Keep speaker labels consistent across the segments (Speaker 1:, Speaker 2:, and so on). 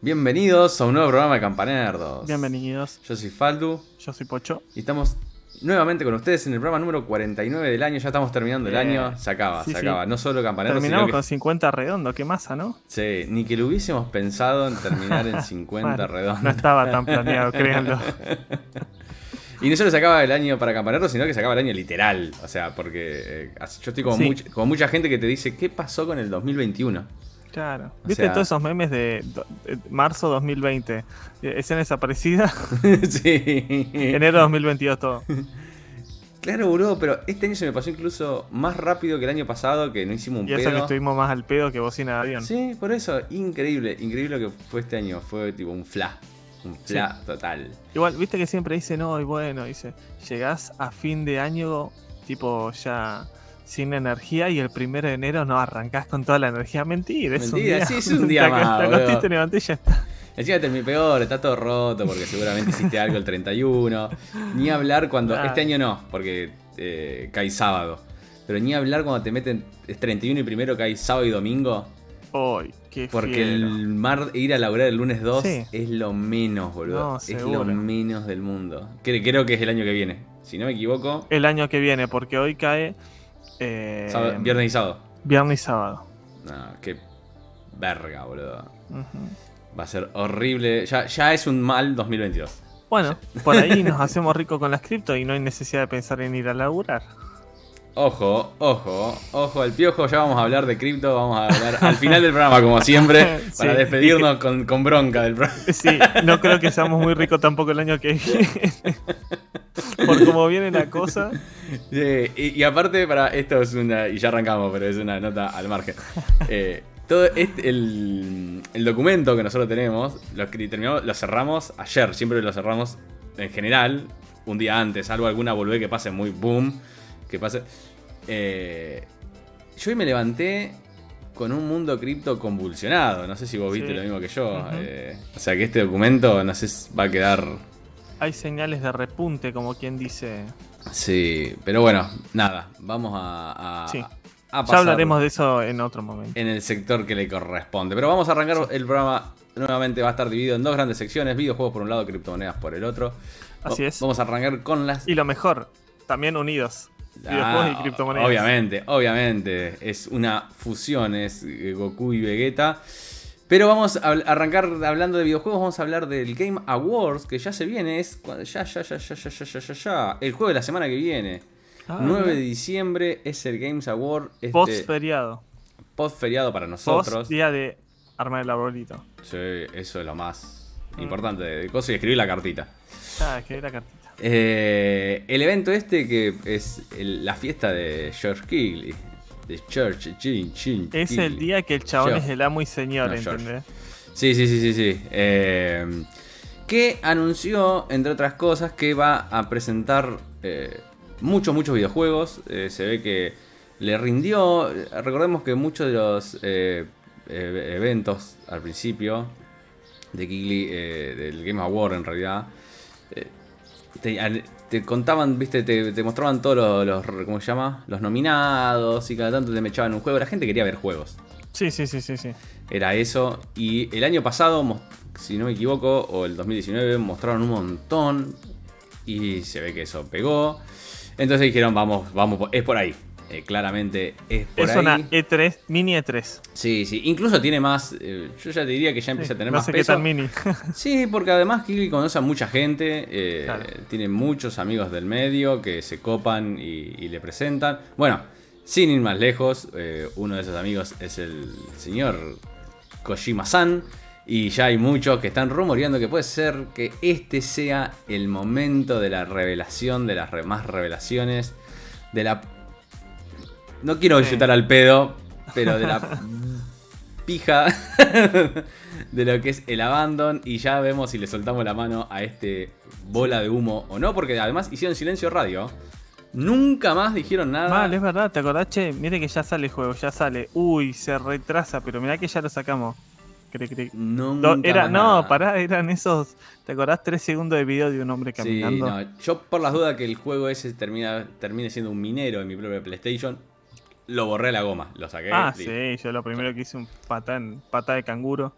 Speaker 1: Bienvenidos a un nuevo programa de Campanerdos.
Speaker 2: Bienvenidos.
Speaker 1: Yo soy Faldu
Speaker 2: Yo soy Pocho.
Speaker 1: y estamos nuevamente con ustedes en el programa número 49 del año. Ya estamos terminando el año. Se acaba,
Speaker 2: Sí,
Speaker 1: se
Speaker 2: sí.
Speaker 1: acaba. No solo Campanerdos,
Speaker 2: Terminamos
Speaker 1: sino
Speaker 2: con
Speaker 1: que.
Speaker 2: 50 redondo, qué masa, ¿no?
Speaker 1: Sí, ni que lo hubiésemos pensado en terminar en 50
Speaker 2: Bueno,
Speaker 1: redondos.
Speaker 2: No estaba tan planeado, créanlo.
Speaker 1: Y no solo se acaba el año para Campanerdos, sino que se acaba el año literal. O sea, porque eh, yo estoy con,
Speaker 2: Sí.
Speaker 1: much- con mucha gente que te dice, ¿qué pasó con el 2021?
Speaker 2: Claro.
Speaker 1: O
Speaker 2: ¿Viste
Speaker 1: sea-
Speaker 2: todos esos memes de, marzo 2020? Eh, Escena desaparecida,
Speaker 1: sí.
Speaker 2: enero 2022 todo.
Speaker 1: Claro, boludo, pero este año se me pasó incluso más rápido que el año pasado, que no hicimos un
Speaker 2: Y eso
Speaker 1: pedo.
Speaker 2: que estuvimos más al pedo que bocina de avión.
Speaker 1: Sí, por eso, increíble, increíble lo que fue este año. Fue tipo un fla, un fla total.
Speaker 2: Igual, viste que siempre dice, no, y bueno, dice, llegás a fin de año, tipo ya sin energía, y el primero de enero no arrancás con toda la energía. Mentira, es
Speaker 1: Mentira,
Speaker 2: un día.
Speaker 1: sí, es un día más,
Speaker 2: Te te levanté y ya está.
Speaker 1: Encima terminé peor, está todo roto porque seguramente hiciste algo el 31. Ni hablar cuando. Este año no, porque eh, cae sábado. Pero ni hablar cuando te meten. Es 31 y primero cae sábado y domingo.
Speaker 2: Uy, qué
Speaker 1: Porque
Speaker 2: fiero.
Speaker 1: el mar, ir a laburar el lunes 2
Speaker 2: Sí.
Speaker 1: es lo menos, boludo.
Speaker 2: No,
Speaker 1: es lo menos del mundo. Cre- Creo que es el año que viene. Si no me equivoco,
Speaker 2: El año que viene, porque hoy cae eh,
Speaker 1: sábado- viernes y sábado.
Speaker 2: viernes y sábado.
Speaker 1: No, qué verga, boludo. Va a ser horrible. Ya, ya es un mal 2022.
Speaker 2: Bueno, por ahí nos hacemos ricos con las cripto y no hay necesidad de pensar en ir a laburar.
Speaker 1: Ojo, ojo, ojo al piojo. Ya vamos a hablar de cripto. Vamos a hablar al final del programa, como siempre,
Speaker 2: Sí.
Speaker 1: para despedirnos con, con bronca del programa.
Speaker 2: Sí, no creo que seamos muy ricos tampoco el año que viene. Por cómo viene la cosa.
Speaker 1: Sí, y, y aparte, para esto es una. Y ya arrancamos, pero es una nota al margen. Eh, todo este, el, el documento que nosotros tenemos, lo, terminamos, lo cerramos ayer. Siempre lo cerramos en general, un día antes, salvo alguna volvé que pase muy boom. Que pase. Eh, yo hoy me levanté con un mundo cripto convulsionado. No sé si vos viste
Speaker 2: Sí.
Speaker 1: lo mismo que yo. Eh, o sea que este documento, no sé, si va a quedar.
Speaker 2: Hay señales de repunte, como quien dice.
Speaker 1: Sí, pero bueno, nada, vamos a, a,
Speaker 2: Sí.
Speaker 1: a
Speaker 2: Ya
Speaker 1: pasar
Speaker 2: hablaremos de eso en otro momento.
Speaker 1: en el sector que le corresponde. Pero vamos a arrancar el programa. Nuevamente va a estar dividido en dos grandes secciones: videojuegos por un lado, criptomonedas por el otro.
Speaker 2: Así es.
Speaker 1: Vamos a arrancar con las.
Speaker 2: Y lo mejor, también unidos.
Speaker 1: Ah,
Speaker 2: y criptomonedas.
Speaker 1: Obviamente, obviamente. Es una fusión, es eh, Goku y Vegeta. Pero vamos a arrancar hablando de videojuegos, vamos a hablar del Game Awards, que ya se viene, es ya, ya, ya, ya, ya, ya, ya, ya, ya, el juego de la semana que viene.
Speaker 2: Ah,
Speaker 1: 9 de diciembre es el Games Award, este,
Speaker 2: Post feriado.
Speaker 1: post feriado para
Speaker 2: Post
Speaker 1: nosotros.
Speaker 2: día de armar el arbolito.
Speaker 1: Sí, eso es lo más
Speaker 2: Mm.
Speaker 1: importante de cosas y escribir la cartita.
Speaker 2: Ah, escribí la cartita.
Speaker 1: Eh, el evento este que es el- la fiesta de George Kigley. De George Chin, Chin,
Speaker 2: Es el día que el chabón
Speaker 1: Geoff.
Speaker 2: es el amo y señor,
Speaker 1: No, George.
Speaker 2: ¿entendés?
Speaker 1: Sí, sí, sí, sí, sí. Eh, que anunció, entre otras cosas, que va a presentar eh, muchos, muchos videojuegos. Se ve que le rindió. Recordemos que muchos de los eventos al principio de Kigley, eh, del Game Award en realidad, te, contaban, viste, te, te mostraban todos los, los- ¿cómo se llama? Los nominados y cada tanto te me echaban un juego. La gente quería ver juegos.
Speaker 2: Sí, sí, sí, sí, sí.
Speaker 1: Era eso. Y el año pasado, si no me equivoco, o el 2019, mostraron un montón. Y se ve que eso pegó. Entonces dijeron, vamos, vamos, es por ahí. Eh, claramente es por
Speaker 2: es
Speaker 1: ahí.
Speaker 2: una E3, mini E E3.
Speaker 1: Sí, sí. Incluso tiene más. eh, yo ya te diría que ya empieza
Speaker 2: Sí,
Speaker 1: a tener
Speaker 2: no
Speaker 1: más
Speaker 2: sé qué
Speaker 1: peso.
Speaker 2: tan mini.
Speaker 1: Sí, porque además Kiwi conoce a mucha gente, eh,
Speaker 2: Claro.
Speaker 1: tiene muchos amigos del medio que se copan y, y le presentan. Bueno, sin ir más lejos, uno de esos amigos es el señor Kojima-san. Y ya hay muchos que están rumoreando que puede ser que este sea el momento de la revelación, de las re- más revelaciones, de la... No quiero disfrutar al pedo, pero de la pija de lo que es el abandon y ya vemos si le soltamos la mano a este bola de humo o no, porque además hicieron silencio radio. Nunca más dijeron nada.
Speaker 2: Mal, es verdad, ¿te acordás? Che, mire que ya sale el juego, ya sale. Uy, se retrasa, pero mirá que ya lo sacamos. Cre, cre.
Speaker 1: Nunca
Speaker 2: Do- era,
Speaker 1: más
Speaker 2: no,
Speaker 1: nada.
Speaker 2: pará, eran esos. ¿Te acordás? Tres segundos de video de un hombre
Speaker 1: Sí,
Speaker 2: caminando.
Speaker 1: no, yo por las dudas que el juego ese termina, termine siendo un minero en mi propia PlayStation, lo borré a la goma, lo saqué.
Speaker 2: ah, sí, yo lo primero que hice un patá, en- patá de canguro.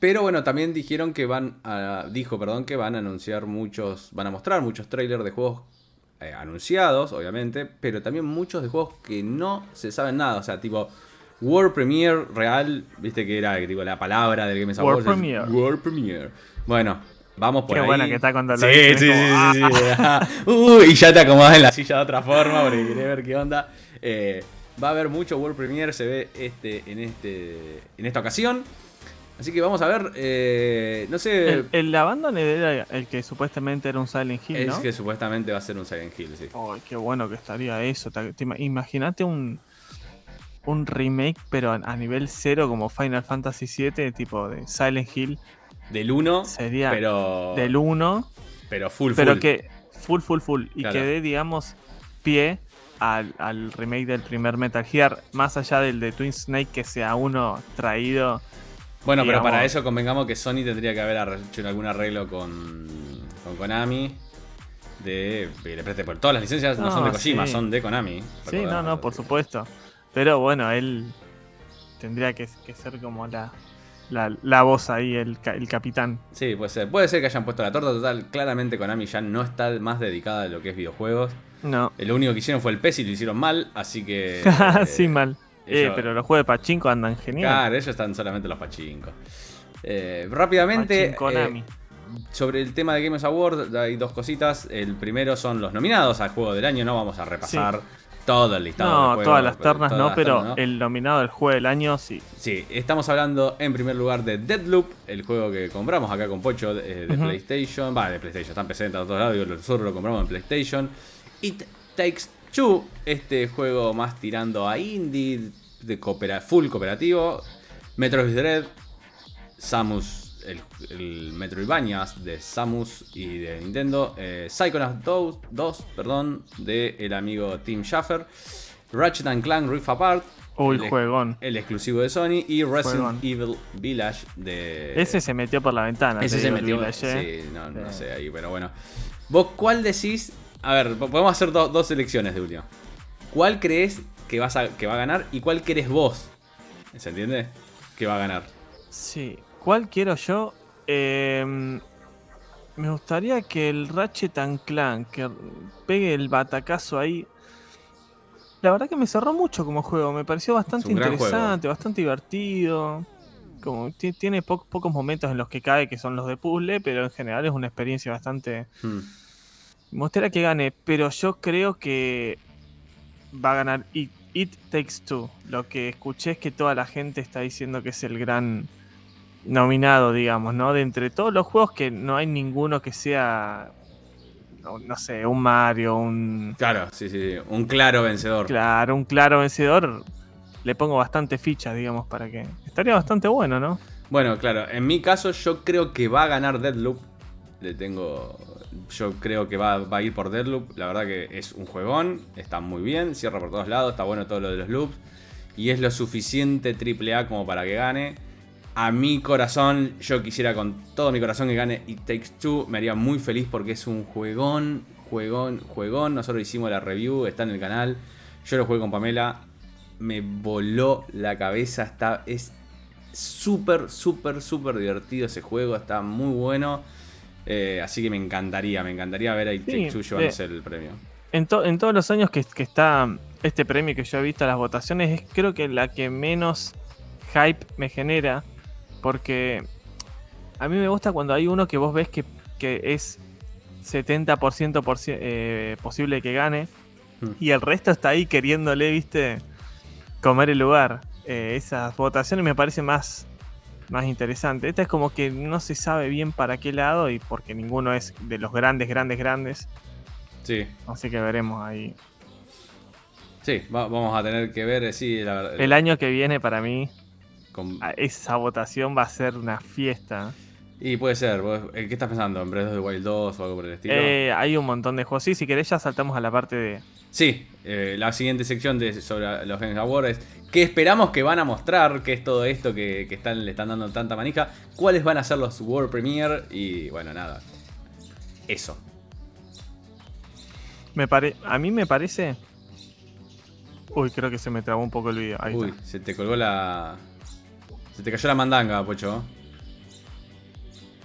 Speaker 1: Pero bueno, también dijeron que van a. Dijo, perdón, que van a anunciar muchos. Van a mostrar muchos trailers de juegos eh, anunciados, obviamente. Pero también muchos de juegos que no se saben nada. O sea, tipo. World Premiere real, viste que era tipo, la palabra del Game
Speaker 2: World Premiere.
Speaker 1: World Premiere. Bueno, vamos por
Speaker 2: Qué
Speaker 1: ahí.
Speaker 2: buena que está cuando lo
Speaker 1: Sí, sí,
Speaker 2: como,
Speaker 1: sí, sí, sí. Ajá. Uy, y ya te acomodas en la silla de otra forma porque querés ver qué onda. Eh, va a haber mucho World Premiere, se ve este, en, este, en esta ocasión. Así que vamos a ver, eh, no sé,
Speaker 2: El, el Abandoned era el que supuestamente era un Silent Hill,
Speaker 1: es que supuestamente va a ser un Silent Hill, sí.
Speaker 2: Ay, qué bueno que estaría eso. Te- te ima- Imagínate un, un remake, pero a, a nivel cero como Final Fantasy VII, tipo de Silent Hill.
Speaker 1: Del 1,
Speaker 2: Sería
Speaker 1: pero,
Speaker 2: del 1,
Speaker 1: pero full,
Speaker 2: pero
Speaker 1: full.
Speaker 2: que full, full, full. Y
Speaker 1: Claro.
Speaker 2: que dé, digamos, pie al, al remake del primer Metal Gear, más allá del de Twin Snake, que sea uno traído.
Speaker 1: Bueno, pero para eso convengamos que Sony tendría que haber hecho algún arreglo con, con Konami. De, le preste por todas las licencias no,
Speaker 2: No,
Speaker 1: son de Kojima,
Speaker 2: sí.
Speaker 1: son de Konami.
Speaker 2: Sí, no, no, por supuesto. Pero bueno, él tendría que, que ser como la, la, la voz ahí, el, el capitán.
Speaker 1: Sí, puede ser. Puede ser que hayan puesto la torta total. Claramente Konami ya no está más dedicada a lo que es videojuegos.
Speaker 2: No.
Speaker 1: Eh, Lo único que hicieron fue el PES y lo hicieron mal, así que.
Speaker 2: sí, mal. Eh, pero los juegos de Pachinko andan genial.
Speaker 1: Claro, ellos están solamente los pachincos. Eh, rápidamente,
Speaker 2: Konami.
Speaker 1: eh, sobre el tema de Games Award, hay dos cositas. El primero son los nominados al juego del año. No vamos a repasar todo el listado.
Speaker 2: no, todas las ternas
Speaker 1: todas
Speaker 2: no,
Speaker 1: las
Speaker 2: pero
Speaker 1: ternas, ¿no?
Speaker 2: el nominado del juego del año sí.
Speaker 1: Sí, estamos hablando en primer lugar de Deadloop, el juego que compramos acá con Pocho eh, de. PlayStation. Va, de PlayStation, están presentes a todos lados. Nosotros lo compramos en PlayStation. It Takes Two, este juego más tirando a indie, de coopera- full cooperativo. Metroid Dread, Samus, el, el Metroidvanias de Samus y de Nintendo. Eh, Psychonauts 2, 2, perdón, de el amigo Tim Schafer. Ratchet and Clank Rift Apart.
Speaker 2: Uy,
Speaker 1: el-
Speaker 2: juegón.
Speaker 1: el exclusivo de Sony y Resident
Speaker 2: Juegón.
Speaker 1: Evil Village de.
Speaker 2: Ese se metió por la ventana.
Speaker 1: Ese se metió.
Speaker 2: Village, ¿eh?
Speaker 1: Sí, no, no
Speaker 2: Eh.
Speaker 1: sé ahí, pero bueno. ¿Vos cuál decís? A ver, po- podemos hacer do- dos selecciones de última. ¿Cuál crees que, vas a, que va a ganar y cuál querés vos? ¿Se entiende? Que va a ganar.
Speaker 2: Sí. ¿Cuál quiero yo? Eh, me gustaría que el Ratchet and Clank que pegue el batacazo ahí. La verdad que me cerró mucho como juego. Me pareció bastante interesante, bastante divertido. Como ti- tiene po- pocos momentos en los que cae, que son los de puzzle, pero en general es una experiencia bastante.
Speaker 1: Hmm.
Speaker 2: Me gustaría que gane, pero yo creo que va a ganar It, It Takes Two. Lo que escuché es que toda la gente está diciendo que es el gran nominado, digamos, ¿no? De entre todos los juegos que no hay ninguno que sea, no, no sé, un Mario, un...
Speaker 1: Claro, sí, sí, sí. Un claro vencedor.
Speaker 2: Claro, un claro vencedor. Le pongo bastante fichas, digamos, para que... Estaría bastante bueno, ¿no?
Speaker 1: Bueno, claro, en mi caso yo creo que va a ganar Deadloop. Le tengo. Yo creo que va, va a ir por Deadloop. La verdad que es un juegón. Está muy bien. Cierra por todos lados. Está bueno todo lo de los loops. Y es lo suficiente AAA como para que gane. A mi corazón, yo quisiera con todo mi corazón que gane It Takes Two. Me haría muy feliz porque es un juegón, juegón, juegón. Nosotros hicimos la review, está en el canal. Yo lo jugué con Pamela. Me voló la cabeza. Está, es súper, súper, súper divertido ese juego. Está muy bueno. Eh, así que me encantaría, me encantaría ver a It
Speaker 2: Sí,
Speaker 1: Takes Two
Speaker 2: eh,
Speaker 1: llevándose el premio.
Speaker 2: En, to- en todos los años que, que está este premio que yo he visto las votaciones, es creo que la que menos hype me genera. Porque a mí me gusta cuando hay uno que vos ves que, que es 70% por eh, posible que gane.
Speaker 1: Hmm.
Speaker 2: Y el resto está ahí queriéndole, viste, comer el lugar. Eh, esas votaciones me parecen más, más interesantes. Esta es como que no se sabe bien para qué lado y porque ninguno es de los grandes, grandes, grandes.
Speaker 1: Sí,
Speaker 2: Así que veremos ahí.
Speaker 1: sí, va- vamos a tener que ver. eh, Sí, la.
Speaker 2: El año que viene para mí,
Speaker 1: con-
Speaker 2: a- esa votación va a ser una fiesta.
Speaker 1: Y puede ser. eh, ¿Qué estás pensando? ¿En Breath of the Wild 2 o algo por el estilo?
Speaker 2: Eh, hay un montón de juegos. Sí, si querés ya saltamos a la parte de...
Speaker 1: Sí, eh, la siguiente sección de, sobre los Games Awards es ¿qué esperamos que van a mostrar? ¿Qué es todo esto que, que están, le están dando tanta manija? ¿Cuáles van a ser los World Premiere? Y bueno, nada. Eso.
Speaker 2: Me pare... A mí me parece... Uy, creo que se me trabó un poco el video. Ahí
Speaker 1: Uy,
Speaker 2: está.
Speaker 1: se te colgó la. Se te cayó la mandanga, Pocho.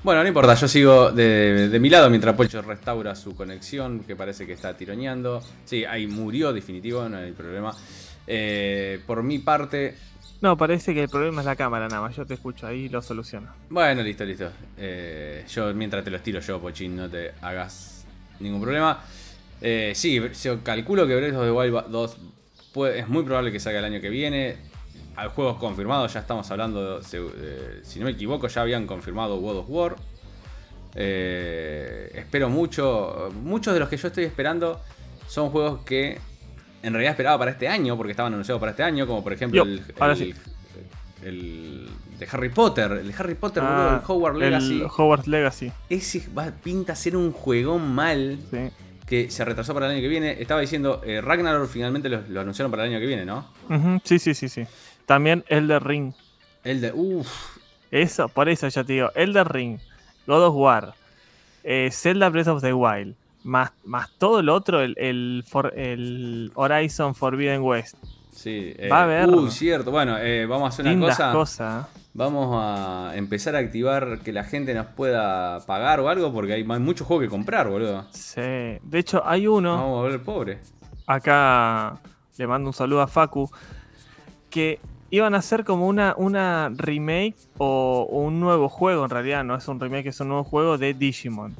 Speaker 1: Bueno, no importa, yo sigo de, de mi lado mientras Pocho restaura su conexión, que parece que está tironeando. Sí, ahí murió definitivo, no hay problema. Eh, por mi parte,
Speaker 2: No, parece que el problema es la cámara nada más. Yo te escucho ahí y lo soluciono.
Speaker 1: Bueno, listo, listo. Eh, yo mientras te lo estiro yo, Pochín, no te hagas ningún problema. Eh, sí, yo calculo que Breath of the Wild 2 puede- es muy probable que salga el año que viene. Hay juegos confirmados, ya estamos hablando, eh, si no me equivoco, ya habían confirmado God of War. Eh, espero mucho. Muchos de los que yo estoy esperando son juegos que en realidad esperaba para este año, porque estaban anunciados para este año, como por ejemplo
Speaker 2: Yo,
Speaker 1: el, el-
Speaker 2: sí.
Speaker 1: el de Harry Potter, el de Harry Potter, boludo,
Speaker 2: Ah,
Speaker 1: el Hogwarts Legacy.
Speaker 2: El Hogwarts Legacy.
Speaker 1: Ese va, pinta ser un juegón mal
Speaker 2: Sí.
Speaker 1: Que se retrasó para el año que viene. Estaba diciendo, eh, Ragnarok finalmente lo, lo anunciaron para el año que viene, ¿no?
Speaker 2: Sí, sí, sí, sí. También Elder Ring.
Speaker 1: El de. Uff.
Speaker 2: Eso, por eso ya te digo, Elder Ring, God of War, eh, Zelda Breath of the Wild, más, más todo lo otro, el, el, For- el Horizon Forbidden West.
Speaker 1: Sí. eh,
Speaker 2: Va a haber
Speaker 1: Uy, cierto. Bueno, eh, vamos a hacer una
Speaker 2: Lindas
Speaker 1: cosa. Vamos a empezar a activar que la gente nos pueda pagar o algo, porque hay, hay muchos juegos que comprar, boludo.
Speaker 2: Sí. De hecho, hay uno,
Speaker 1: Vamos a volver pobre.
Speaker 2: acá le mando un saludo a Facu, que iban a hacer como una, una remake o, o un nuevo juego, en realidad no es un remake, es un nuevo juego de Digimon.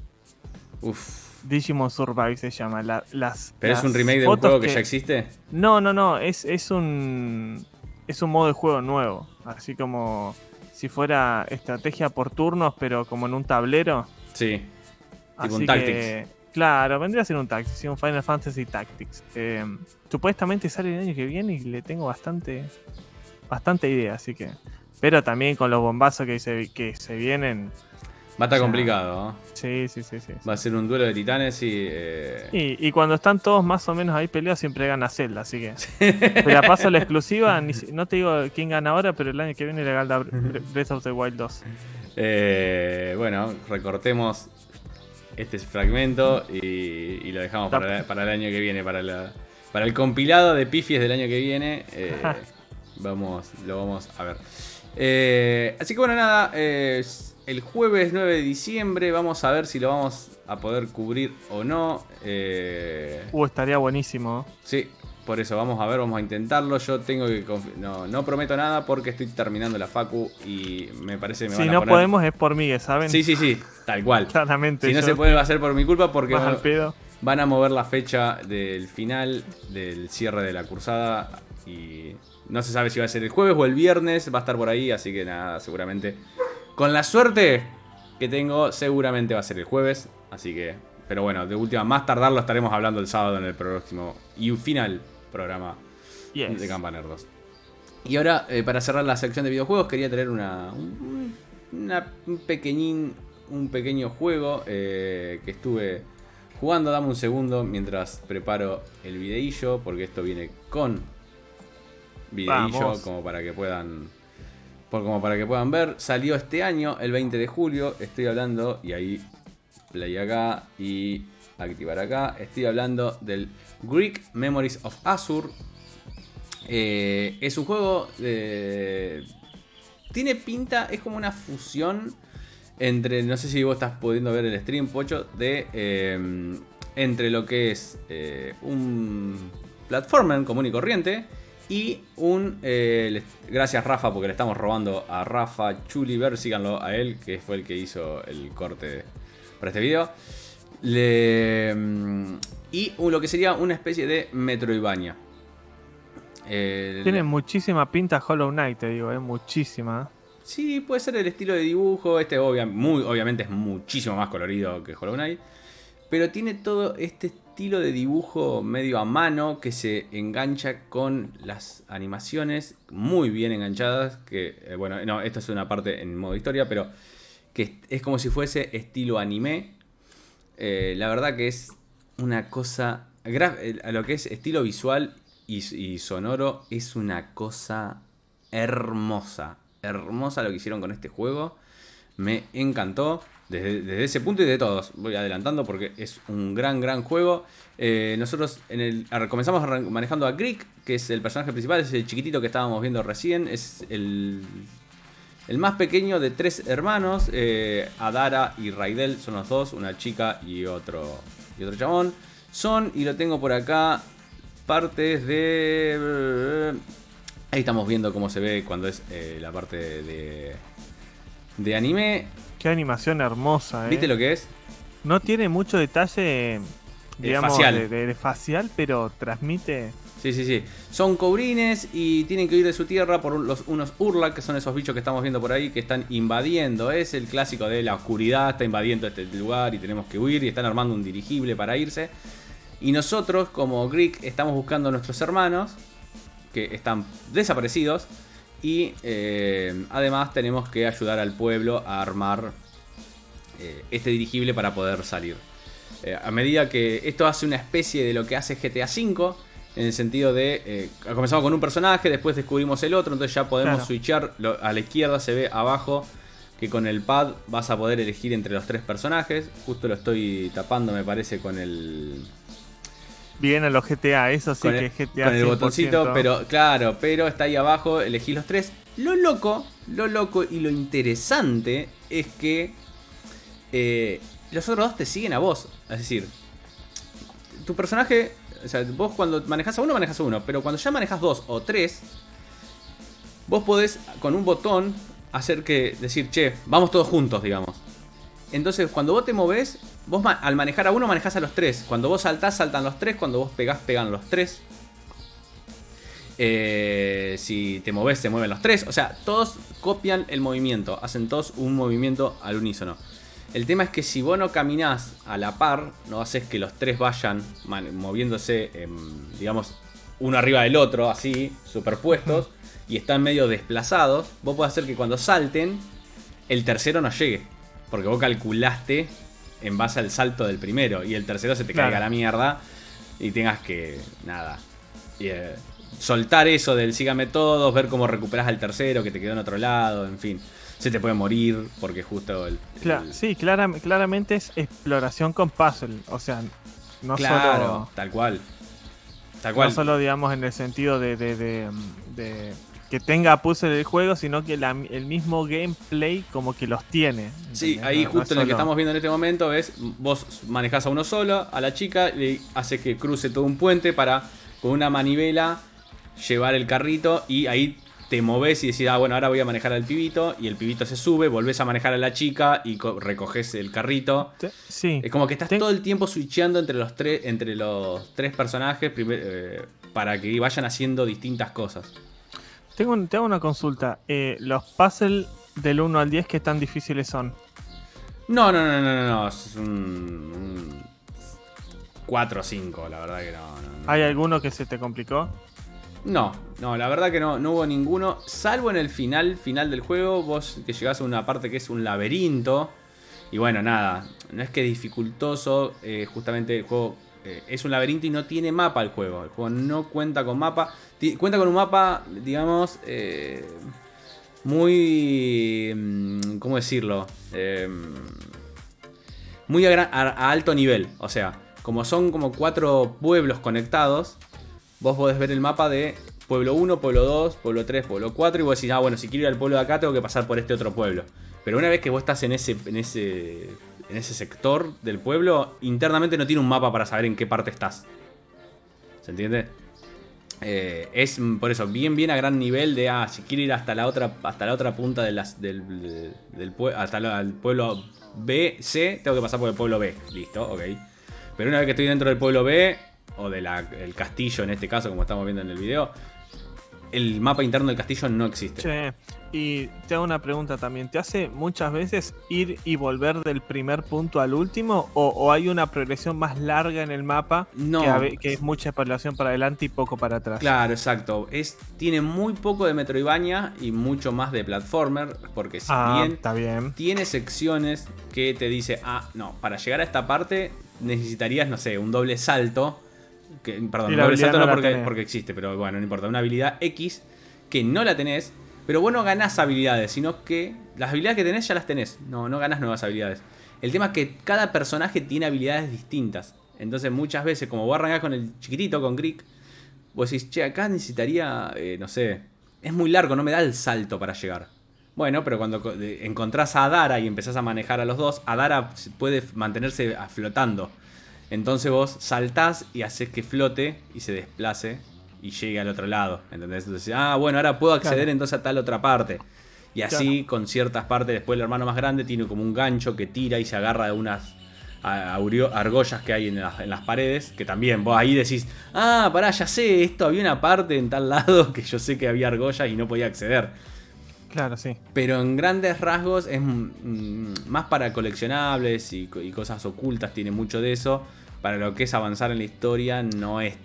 Speaker 1: Uf.
Speaker 2: Digimon Survive se llama. La- las,
Speaker 1: ¿Pero es un remake de un juego que... ya existe?
Speaker 2: No, no, no, es, es un es un modo de juego nuevo, así como si fuera estrategia por turnos, pero como en un tablero.
Speaker 1: Sí. Tipo
Speaker 2: así
Speaker 1: un
Speaker 2: que, claro, vendría a ser un Tactics, sí, un Final Fantasy Tactics. Eh, supuestamente sale el año que viene y le tengo bastante bastante idea, así que pero también con los bombazos que se, que se vienen.
Speaker 1: Va a estar complicado, ¿no?
Speaker 2: Sí, sí, sí, sí.
Speaker 1: Va a ser un duelo de titanes y. eh,
Speaker 2: Y, y cuando están todos más o menos ahí peleados, siempre gana Zelda, así que. Te la paso la exclusiva, ni no te digo quién gana ahora, pero el año que viene le gana Bre- Breath of the Wild 2.
Speaker 1: Eh, bueno, recortemos este fragmento y, y lo dejamos para, para el año que viene, para, la- para el compilado de pifies del año que viene. eh, vamos, lo vamos a ver. Eh, así que bueno, nada, el jueves 9 de diciembre vamos a ver si lo vamos a poder cubrir o no. Eh,
Speaker 2: Uh, estaría buenísimo.
Speaker 1: Sí, por eso vamos a ver, vamos a intentarlo. Yo tengo que no, no prometo nada porque estoy terminando la facu y me parece que me
Speaker 2: Si
Speaker 1: van a
Speaker 2: no
Speaker 1: poner-
Speaker 2: podemos es por Miguel, ¿saben?
Speaker 1: Sí, sí, sí, tal cual.
Speaker 2: Claramente.
Speaker 1: Si no se puede va a ser por mi culpa porque van,
Speaker 2: al pedo.
Speaker 1: van a mover la fecha del final del cierre de la cursada y no se sabe si va a ser el jueves o el viernes, va a estar por ahí, así que nada, seguramente con la suerte que tengo, seguramente va a ser el jueves, así que pero bueno, de última más tardar lo estaremos hablando el sábado en el próximo y final programa
Speaker 2: Yes.
Speaker 1: de Campaner 2. Y ahora, eh, para cerrar la sección de videojuegos, quería traer una, un, una- un pequeñín, un pequeño juego eh, que estuve jugando. Dame un segundo mientras preparo el videillo, porque esto viene con videillo,
Speaker 2: Vamos.
Speaker 1: como para que puedan, por, como para que puedan ver. Salió este año, el 20 de julio. Estoy hablando y ahí play acá y activar acá. Estoy hablando del Greek Memories of Azur. Eh, es un juego. Tiene pinta, es como una fusión entre, no sé si vos estás pudiendo ver el stream, Pocho, de... eh, entre lo que es eh, un platformer común y corriente y un... eh, les- gracias Rafa, porque le estamos robando a Rafa Chuliver, síganlo a él, que fue el que hizo el corte para este video. Le, mm, y lo que sería una especie de Metroidvania. Eh,
Speaker 2: Tiene muchísima pinta Hollow Knight, te digo, eh, muchísima.
Speaker 1: Sí, puede ser el estilo de dibujo. Este obvia- muy, obviamente es muchísimo más colorido que Hollow Knight. Pero tiene todo este estilo de dibujo medio a mano que se engancha con las animaciones muy bien enganchadas. Que, eh, bueno, no, esto es una parte en modo historia, pero que es, como si fuese estilo anime. Eh, la verdad que es una cosa. eh, A lo que es estilo visual y sonoro, es una cosa hermosa. Hermosa lo que hicieron con este juego. Me encantó. Desde, ese punto y de todos. Voy adelantando porque es un gran, gran juego. Eh, nosotros en el, comenzamos manejando a Greek, que es el personaje principal, es el chiquitito que estábamos viendo recién. Es el El más pequeño de tres hermanos, eh, Adara y Raidel son los dos, una chica y otro, y otro chabón. Son, y lo tengo por acá, partes de... Ahí estamos viendo cómo se ve cuando es eh, la parte de, de anime.
Speaker 2: Qué animación hermosa, ¿eh?
Speaker 1: ¿Viste lo que es?
Speaker 2: No tiene mucho detalle, digamos,
Speaker 1: facial.
Speaker 2: De, de facial, pero transmite
Speaker 1: Sí, sí, sí. Son cobrines y tienen que huir de su tierra por los, unos Urlak, que son esos bichos que estamos viendo por ahí, que están invadiendo. Es el clásico de la oscuridad, está invadiendo este lugar y tenemos que huir y están armando un dirigible para irse. Y nosotros, como Greek, estamos buscando a nuestros hermanos, que están desaparecidos. Y eh, además tenemos que ayudar al pueblo a armar eh, este dirigible para poder salir. Eh, a medida que esto hace una especie de lo que hace GTA V, en el sentido de, comenzamos con un personaje, después descubrimos el otro, entonces ya podemos
Speaker 2: Claro.
Speaker 1: switchar, lo- a la izquierda se ve abajo que con el pad vas a poder elegir entre los tres personajes, justo lo estoy tapando me parece con el...
Speaker 2: bien a los GTA, eso sí
Speaker 1: con
Speaker 2: que es GTA
Speaker 1: con el
Speaker 2: 100%.
Speaker 1: botoncito, pero claro, pero está ahí abajo, elegí los tres. Lo loco, lo loco y lo interesante es que eh, los otros dos te siguen a vos. Es decir, tu personaje, o sea, vos cuando manejas a uno, manejas a uno, pero cuando ya manejas dos o tres, vos podés con un botón hacer que decir, che, vamos todos juntos, digamos. Entonces, cuando vos te movés, vos al manejar a uno manejás a los tres. Cuando vos saltás, saltan los tres. Cuando vos pegás, pegan los tres. Eh, si te movés, se mueven los tres. O sea, todos copian el movimiento. Hacen todos un movimiento al unísono. El tema es que si vos no caminás a la par, no haces que los tres vayan moviéndose, em, digamos, uno arriba del otro, así, superpuestos, y están medio desplazados, vos podés hacer que cuando salten, el tercero no llegue. Porque vos calculaste en base al salto del primero, y el tercero se te
Speaker 2: Claro.
Speaker 1: caiga la mierda, y tengas que, nada, y, eh, soltar eso del sígame todos, ver cómo recuperas al tercero que te quedó en otro lado, en fin. Se te puede morir porque justo el...
Speaker 2: Cla-
Speaker 1: el-
Speaker 2: sí, clara- claramente es exploración con puzzle. O sea, no
Speaker 1: claro,
Speaker 2: solo.
Speaker 1: tal cual. Tal cual.
Speaker 2: No solo, digamos, en el sentido de, de- de- de que tenga puzzle el juego, sino que la- el mismo gameplay como que los tiene.
Speaker 1: Sí, ahí
Speaker 2: No- no
Speaker 1: justo en el que estamos viendo en este momento es vos manejás a uno solo, a la chica, le haces que cruce todo un puente para con una manivela llevar el carrito y ahí te moves y decís, ah, bueno, ahora voy a manejar al pibito y el pibito se sube, volvés a manejar a la chica y co- recoges el carrito.
Speaker 2: Sí.
Speaker 1: Es como que estás todo el tiempo switcheando entre los tres, entre los tres personajes primer- eh, para que vayan haciendo distintas cosas.
Speaker 2: Tengo, un- tengo una consulta. Eh, los puzzles del 1 al 10, ¿qué tan difíciles son?
Speaker 1: No, no, no, no, no, no. Es un, un 4 o 5, la verdad que no. no, no.
Speaker 2: ¿Hay alguno que se te complicó?
Speaker 1: No, no, la verdad que no, no hubo ninguno. Salvo en el final, final del juego, vos que llegás a una parte que es un laberinto. Y bueno, nada, no es que es dificultoso, eh, justamente el juego eh, es un laberinto y no tiene mapa el juego. El juego no cuenta con mapa. Cuenta con un mapa, digamos, eh, muy... mm, ¿Cómo decirlo? Eh, muy a alto nivel. O sea, como son como cuatro pueblos conectados, vos podés ver el mapa de pueblo 1, pueblo 2, pueblo 3, pueblo 4 y vos decís, ah, bueno, si quiero ir al pueblo de acá tengo que pasar por este otro pueblo. Pero una vez que vos estás en ese, en ese, en ese sector del pueblo, internamente no tiene un mapa para saber en qué parte estás. ¿Se entiende? Eh, es mm, por eso, bien, bien a gran nivel de, ah, si quiero ir hasta la otra, hasta la otra punta de las, del, del hasta la- el pueblo B, C, tengo que pasar por el pueblo B. Listo, ok. Pero una vez que estoy dentro del pueblo B, o del castillo en este caso, como estamos viendo en el video, el mapa interno del castillo no existe.
Speaker 2: Che, y te hago una pregunta también. ¿Te hace muchas veces ir y volver del primer punto al último? ¿O, o hay una progresión más larga en el mapa
Speaker 1: No.
Speaker 2: que, a ve- que es mucha exploración para adelante y poco para atrás?
Speaker 1: Claro, exacto. Es, tiene muy poco de Metroidvania y mucho más de platformer, porque si
Speaker 2: ah,
Speaker 1: bien
Speaker 2: está bien.
Speaker 1: tiene secciones que te dice, ah, no, para llegar a esta parte necesitarías, no sé, un doble salto. Que, perdón,
Speaker 2: habilidad
Speaker 1: salto
Speaker 2: no
Speaker 1: no porque, existe, pero bueno, no importa. Una habilidad X que no la tenés, pero vos no ganás habilidades, sino que las habilidades que tenés ya las tenés. No, no ganás nuevas habilidades. El tema es que cada personaje tiene habilidades distintas. Entonces muchas veces, como vos arrancás con el chiquitito, con Greek, vos decís, che, acá necesitaría, eh, no sé, es muy largo, no me da el salto para llegar. Bueno, pero cuando encontrás a Adara y empezás a manejar a los dos, Adara puede mantenerse a- flotando. Entonces vos saltás y haces que flote y se desplace y llegue al otro lado. ¿Entendés? Entonces, ah, bueno, ahora puedo acceder
Speaker 2: Claro.
Speaker 1: entonces a tal otra parte. Y así con ciertas partes, después el hermano más grande tiene como un gancho que tira y se agarra de unas argollas que hay en las, en las paredes, que también vos ahí decís, ah, pará, ya sé, esto había una parte en tal lado que yo sé que había argollas y no podía acceder.
Speaker 2: Claro, sí.
Speaker 1: Pero en grandes rasgos es mm, más para coleccionables y, co- y cosas ocultas, tiene mucho de eso. Para lo que es avanzar en la historia no es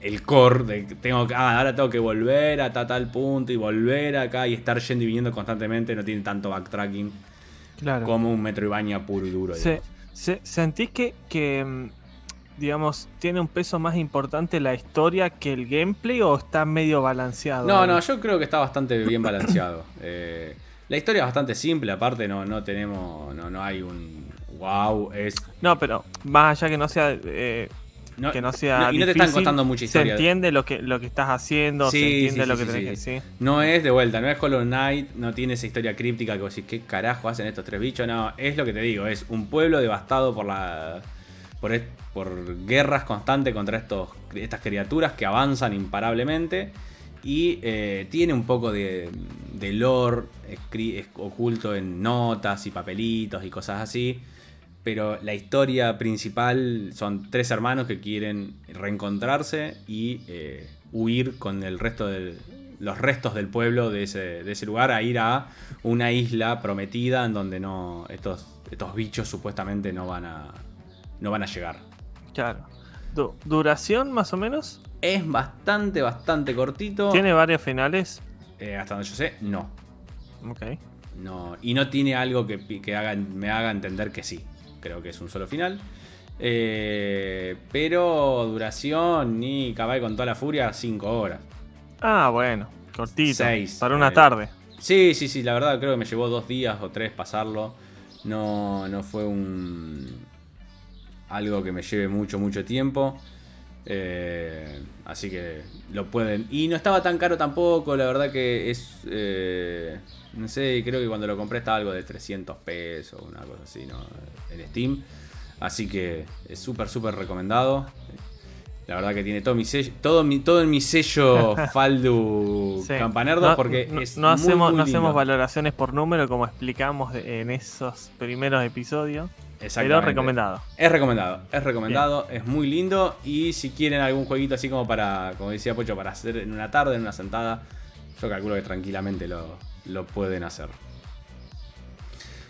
Speaker 1: el core de que tengo que, ah, ahora tengo que volver a ta- tal punto y volver acá y estar yendo y viniendo constantemente, no tiene tanto backtracking
Speaker 2: Claro.
Speaker 1: como un metro y baña puro y duro.
Speaker 2: Se- se- ¿Sentís que, que, mm, digamos, tiene un peso más importante la historia que el gameplay o está medio balanceado?
Speaker 1: No, no, yo creo que está bastante bien balanceado. Eh, la historia es bastante simple, aparte no, no tenemos, no, no hay un wow, es
Speaker 2: No, pero más allá que no sea... eh,
Speaker 1: no,
Speaker 2: que no sea
Speaker 1: y no te están contando mucha historia.
Speaker 2: Se entiende lo que, lo que estás haciendo,
Speaker 1: Sí,
Speaker 2: se entiende
Speaker 1: sí,
Speaker 2: lo
Speaker 1: sí,
Speaker 2: que
Speaker 1: sí,
Speaker 2: tenés que decir.
Speaker 1: No es de vuelta, no es Hollow Knight, no tiene esa historia críptica que vos decís, ¿qué carajo hacen estos tres bichos? No, es lo que te digo, es un pueblo devastado por la. Por, est- por guerras constantes contra estos, estas criaturas que avanzan imparablemente. Y eh, tiene un poco de, de lore oculto en notas y papelitos y cosas así. Pero la historia principal son tres hermanos que quieren reencontrarse y eh, huir con el resto de los restos del pueblo de ese, de ese lugar a ir a una isla prometida en donde no estos, estos bichos supuestamente no van a no van a llegar.
Speaker 2: Claro. Du- ¿Duración más o menos?
Speaker 1: Es bastante, bastante cortito.
Speaker 2: ¿Tiene varios finales?
Speaker 1: Eh, hasta donde yo sé, no.
Speaker 2: Ok.
Speaker 1: No, y no tiene algo que, que haga- me haga entender que sí. Creo que es un solo final. Eh, pero duración, ni caballo con toda la furia, 5 horas.
Speaker 2: Ah, bueno. Cortito.
Speaker 1: Seis,
Speaker 2: Para una
Speaker 1: eh.
Speaker 2: tarde.
Speaker 1: Sí, sí, sí, la verdad creo que me llevó dos días o tres pasarlo. No, no fue un. Algo que me lleve mucho, mucho tiempo. Eh, así que lo pueden. Y no estaba tan caro tampoco, la verdad que es. eh, no sé, creo que cuando lo compré estaba algo de 300 pesos, una cosa así, ¿no? En Steam. Así que es súper, súper recomendado. La verdad que tiene todo mi sello, todo mi, todo en mi sello Faldu
Speaker 2: Sí.
Speaker 1: Campanerdo
Speaker 2: No-
Speaker 1: porque
Speaker 2: no,
Speaker 1: es
Speaker 2: no
Speaker 1: muy,
Speaker 2: hacemos,
Speaker 1: muy
Speaker 2: no hacemos valoraciones por número como explicamos en esos primeros episodios. Pero recomendado.
Speaker 1: Es recomendado, es recomendado, es muy lindo. Y si quieren algún jueguito así como para, como decía Pocho, para hacer en una tarde, en una sentada, yo calculo que tranquilamente lo, lo pueden hacer.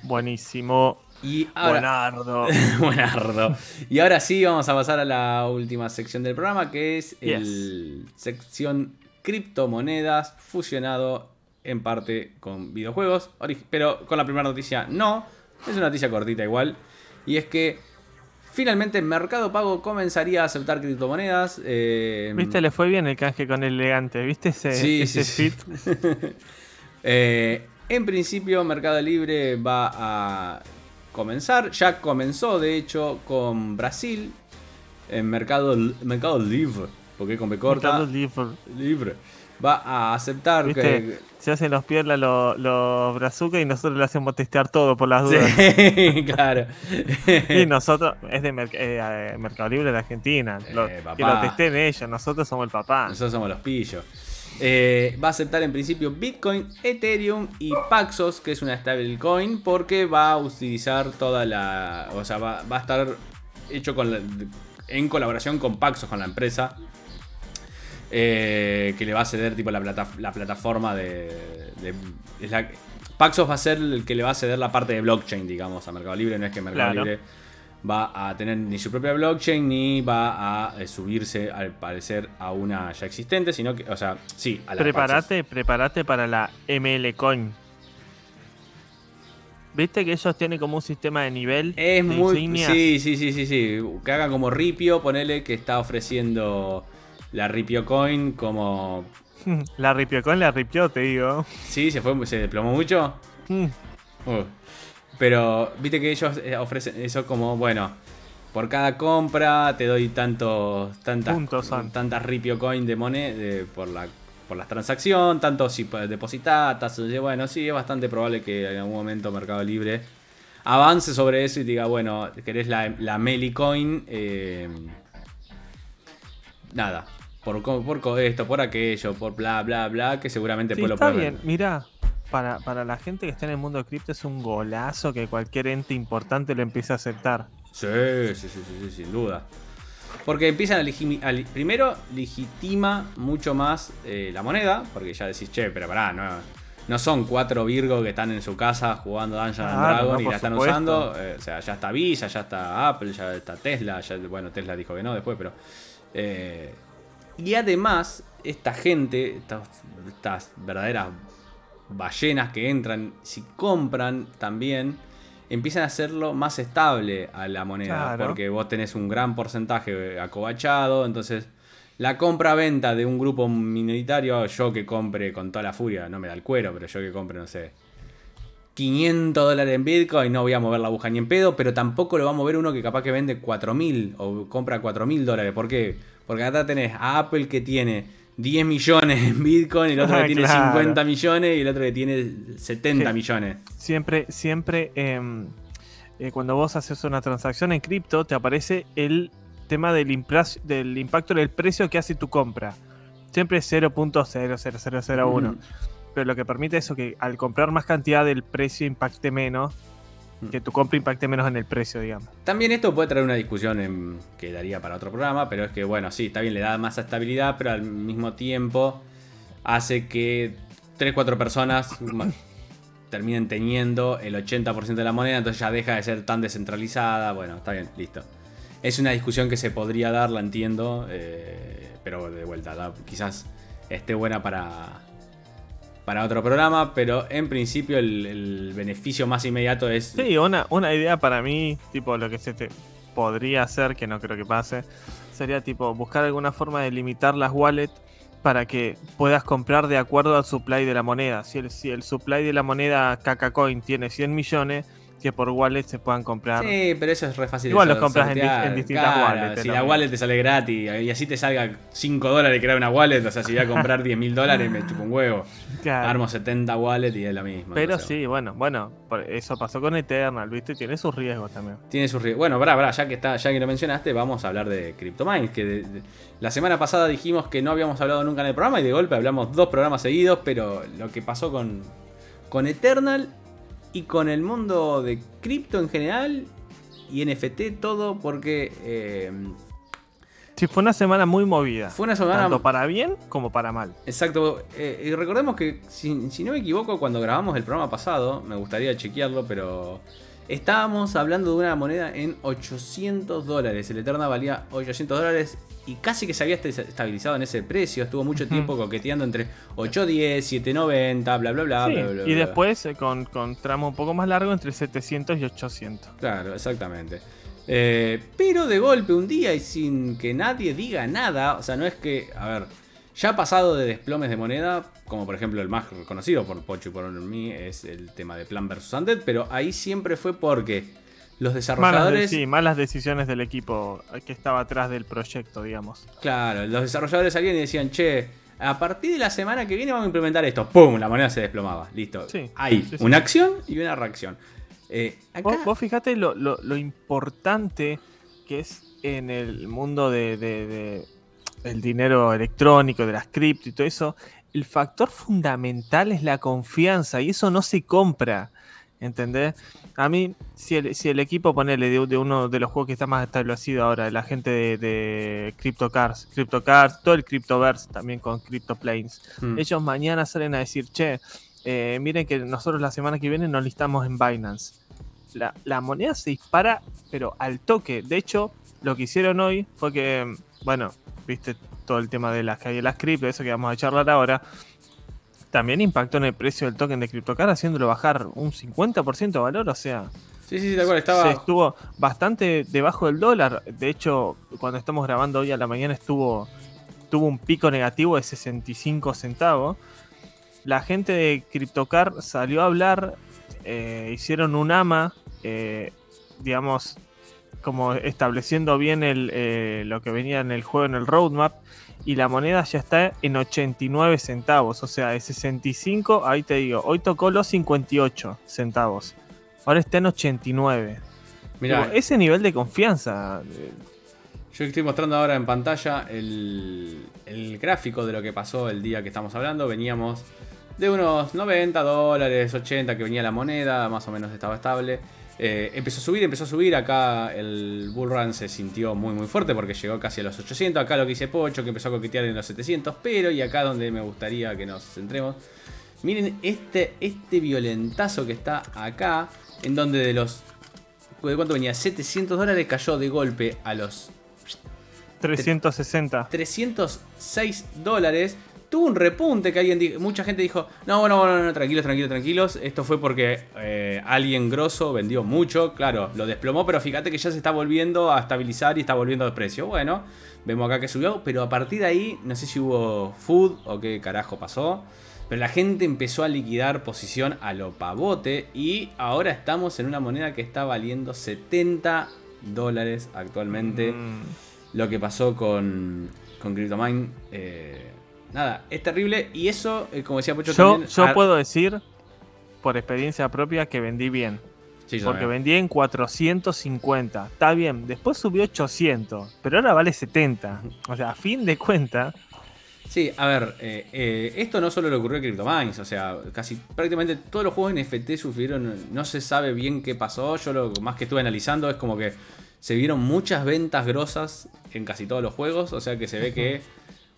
Speaker 2: Buenísimo.
Speaker 1: Y ahora,
Speaker 2: Buenardo.
Speaker 1: Buenardo. Y ahora sí, vamos a pasar a la última sección del programa, que es el sección criptomonedas fusionado en parte con videojuegos. Pero con la primera noticia no. Es una noticia cortita igual. Y es que finalmente Mercado Pago comenzaría a aceptar criptomonedas. eh,
Speaker 2: ¿Viste? Le fue bien el canje con el elegante. ¿Viste ese,
Speaker 1: Sí,
Speaker 2: ese
Speaker 1: sí, sí.
Speaker 2: fit?
Speaker 1: Eh, en principio, Mercado Libre va a comenzar. Ya comenzó, de hecho, con Brasil. En Mercado, Mercado Libre. Porque con B corta.
Speaker 2: Mercado Libre.
Speaker 1: Libre. Va a aceptar
Speaker 2: ¿Viste?
Speaker 1: que.
Speaker 2: Se hacen los piernas los, los brazucas y nosotros le hacemos testear todo por las dudas.
Speaker 1: Sí, claro.
Speaker 2: Y nosotros, es de Merc- eh, eh, Mercado Libre de Argentina. Lo-
Speaker 1: Eh,
Speaker 2: que
Speaker 1: papá.
Speaker 2: lo testeen ellos, nosotros somos el papá.
Speaker 1: Nosotros somos los pillos. Eh, va a aceptar en principio Bitcoin, Ethereum y Paxos, que es una stablecoin, porque va a utilizar toda la. O sea, va, va a estar hecho con la- en colaboración con Paxos, con la empresa. Eh, que le va a ceder tipo la, plata- la plataforma de. de- es la- Paxos va a ser el que le va a ceder la parte de blockchain, digamos, a Mercado Libre. No es que Mercado
Speaker 2: Claro.
Speaker 1: Libre va a tener ni su propia blockchain ni va a eh, subirse al parecer a una ya existente, sino que, o sea, sí, a la Paxos.
Speaker 2: Prepárate, prepárate para la ML Coin. ¿Viste que ellos tienen como un sistema de nivel?
Speaker 1: Es
Speaker 2: de
Speaker 1: muy.
Speaker 2: insignias?
Speaker 1: Sí, sí, sí, sí, sí. Que haga como Ripio, ponele que está ofreciendo la Ripio Coin como.
Speaker 2: La ripió con la ripió, te digo.
Speaker 1: Sí, se fue, se desplomó mucho.
Speaker 2: Mm,
Speaker 1: Uh. Pero viste que ellos eh, ofrecen eso como, bueno, por cada compra te doy tantos, tantas,
Speaker 2: Puntos
Speaker 1: tantas Ripio Coin de moneda por la por transacción, tanto si depositar, bueno, sí, es bastante probable que en algún momento Mercado Libre avance sobre eso y diga, bueno, querés la, la Melicoin, eh, nada, por, por esto, por aquello, por bla, bla, bla, que seguramente
Speaker 2: sí, Está bien, mira, para, para, la gente que está en el mundo de cripto es un golazo que cualquier ente importante lo empiece a aceptar.
Speaker 1: Sí, sí, sí, sí, sin duda. Porque empiezan a, primero legitima mucho más eh, la moneda, porque ya decís, che, pero pará, no, no son cuatro Virgo que están en su casa jugando Dungeons and Dragons y la están usando. Eh, o sea, ya está Visa, ya está Apple, ya está Tesla, ya, bueno, Tesla dijo que no después, pero... Eh, y además, esta gente, estas, verdaderas ballenas que entran, si compran también, empiezan a hacerlo más estable a la moneda. Porque vos tenés un gran porcentaje acobachado, entonces la compra-venta de un grupo minoritario, yo que compre con toda la furia, no me da el cuero, pero yo que compre, no sé, 500 dólares en Bitcoin, no voy a mover la aguja ni en pedo, pero tampoco lo va a mover uno que capaz que vende 4.000 o compra 4.000 dólares. ¿Por qué? Porque acá tenés a Apple que tiene 10 millones en Bitcoin, el otro que tiene 50 millones y el otro que tiene 70 millones.
Speaker 2: Siempre, siempre, em, eh, cuando vos haces una transacción en cripto, te aparece el tema del, del impacto del precio que hace tu compra. Siempre es 0.00001. Pero lo que permite eso que al comprar más cantidad el precio impacte menos que tu compra impacte menos en el precio, digamos.
Speaker 1: También esto puede traer una discusión en, que daría para otro programa, pero es que, bueno, sí, está bien, le da más estabilidad, pero al mismo tiempo hace que 3-4 personas terminen teniendo el 80% de la moneda, entonces ya deja de ser tan descentralizada. Bueno, está bien, listo. Es una discusión que se podría dar, la entiendo, eh, pero de vuelta, quizás esté buena para, para otro programa, pero en principio el, beneficio más inmediato es...
Speaker 2: Sí, una, una idea para mí, tipo lo que se te podría hacer, que no creo que pase, sería tipo buscar alguna forma de limitar las wallets para que puedas comprar de acuerdo al supply de la moneda. Si el, si el supply de la moneda Kakacoin tiene 100 millones, que por wallet se puedan comprar.
Speaker 1: Sí, pero eso es re fácil.
Speaker 2: Igual los compras en, distintas wallets.
Speaker 1: Si la wallet te sale gratis y así te salga 5 dólares crear una wallet, o sea, si voy a comprar 10 mil dólares me chupo un huevo. Armo 70 wallets y es la misma.
Speaker 2: Pero sí, bueno, bueno, eso pasó con Eternal, ¿viste? Tiene sus riesgos también.
Speaker 1: Tiene sus riesgos. Bueno, bra, bra, ya que está, ya que lo mencionaste, vamos a hablar de CryptoMines, que la semana pasada dijimos que no habíamos hablado nunca en el programa y de golpe hablamos dos programas seguidos, pero lo que pasó con, con Eternal y con el mundo de cripto en general y NFT todo porque... Eh,
Speaker 2: sí, fue una semana muy movida.
Speaker 1: Fue una semana...
Speaker 2: Tanto para bien como para mal.
Speaker 1: Exacto. Eh, y recordemos que, si, si, no me equivoco, cuando grabamos el programa pasado, me gustaría chequearlo, pero estábamos hablando de una moneda en 800 dólares. El Eterna valía 800 dólares y casi que se había estabilizado en ese precio. Estuvo mucho tiempo coqueteando entre 810, 790, bla, bla, bla. bla, bla
Speaker 2: y después eh, con, con, tramo un poco más largo entre 700 y 800.
Speaker 1: Claro, exactamente. Eh, pero de golpe un día y sin que nadie diga nada, o sea, no es que, a ver, ya ha pasado de desplomes de moneda, como por ejemplo el más conocido por Pocho y por mí, es el tema de Plan vs. Undead, pero ahí siempre fue porque los desarrolladores.
Speaker 2: sí, malas decisiones del equipo que estaba atrás del proyecto, digamos.
Speaker 1: Claro, los desarrolladores salían y decían, che, a partir de la semana que viene vamos a implementar esto. ¡Pum! La moneda se desplomaba. Listo. Hay una acción y una reacción.
Speaker 2: Eh, ¿Vos, fijate lo, importante que es en el mundo de, el dinero electrónico, de las cripto y todo eso. El factor fundamental es la confianza y eso no se compra. ¿Entendés? A mí, si el, si el equipo, ponele, de, uno de los juegos que está más establecido ahora, la gente de, de CryptoCars, CryptoCars, todo el Cryptoverse también con CryptoPlanes, mm. ellos mañana salen a decir, che, eh, miren que nosotros la semana que viene nos listamos en Binance. La, la, moneda se dispara, pero al toque. De hecho, lo que hicieron hoy fue que, bueno, viste todo el tema de las que hay las cripto, eso que vamos a charlar ahora también impactó en el precio del token de CryptoCard, haciéndolo bajar un 50% de valor, o sea...
Speaker 1: Sí, sí, de acuerdo, estaba...
Speaker 2: estuvo bastante debajo del dólar. De hecho, cuando estamos grabando hoy a la mañana estuvo tuvo un pico negativo de 65 centavos. La gente de CryptoCard salió a hablar, eh, hicieron un AMA, eh, digamos, como estableciendo bien el, eh, lo que venía en el juego en el roadmap y la moneda ya está en 89 centavos, o sea, de 65, ahí te digo, hoy tocó los 58 centavos, ahora está en 89. Mira, ese nivel de confianza. Eh,
Speaker 1: Yo estoy mostrando ahora en pantalla el, el gráfico de lo que pasó el día que estamos hablando. Veníamos de unos 90 dólares, 80 que venía la moneda, más o menos estaba estable. Eh, empezó a subir, empezó a subir. Acá el bull run se sintió muy muy fuerte porque llegó casi a los 800. Acá lo que dice Pocho, que empezó a coquetear en los 700. Pero, y acá donde me gustaría que nos centremos. Miren este, este violentazo que está acá. En donde de los... ¿De cuánto venía? 700 dólares cayó de golpe a los...
Speaker 2: 360.
Speaker 1: 306 dólares tuvo un repunte que alguien mucha gente dijo, no, bueno, bueno, no, tranquilos, tranquilos, tranquilos. Esto fue porque eh, alguien grosso vendió mucho, claro, lo desplomó, pero fíjate que ya se está volviendo a estabilizar y está volviendo de precio. Bueno, vemos acá que subió, pero a partir de ahí, no sé si hubo food o qué carajo pasó. Pero la gente empezó a liquidar posición a lo pavote y ahora estamos en una moneda que está valiendo 70 dólares actualmente. Mm. Lo que pasó con, con CryptoMine. Eh, nada, es terrible. Y eso, eh, como decía Pocho
Speaker 2: yo,
Speaker 1: también.
Speaker 2: Yo puedo decir, por experiencia propia, que vendí bien. porque vendí en 450. Está bien, después subió 800, pero ahora vale 70. O sea, a fin de cuentas.
Speaker 1: Sí, a ver, eh, eh, esto no solo le ocurrió a CryptoMines, o sea, casi prácticamente todos los juegos NFT sufrieron, no se sabe bien qué pasó, yo lo más que estuve analizando es como que se vieron muchas ventas grosas en casi todos los juegos, o sea que se ve que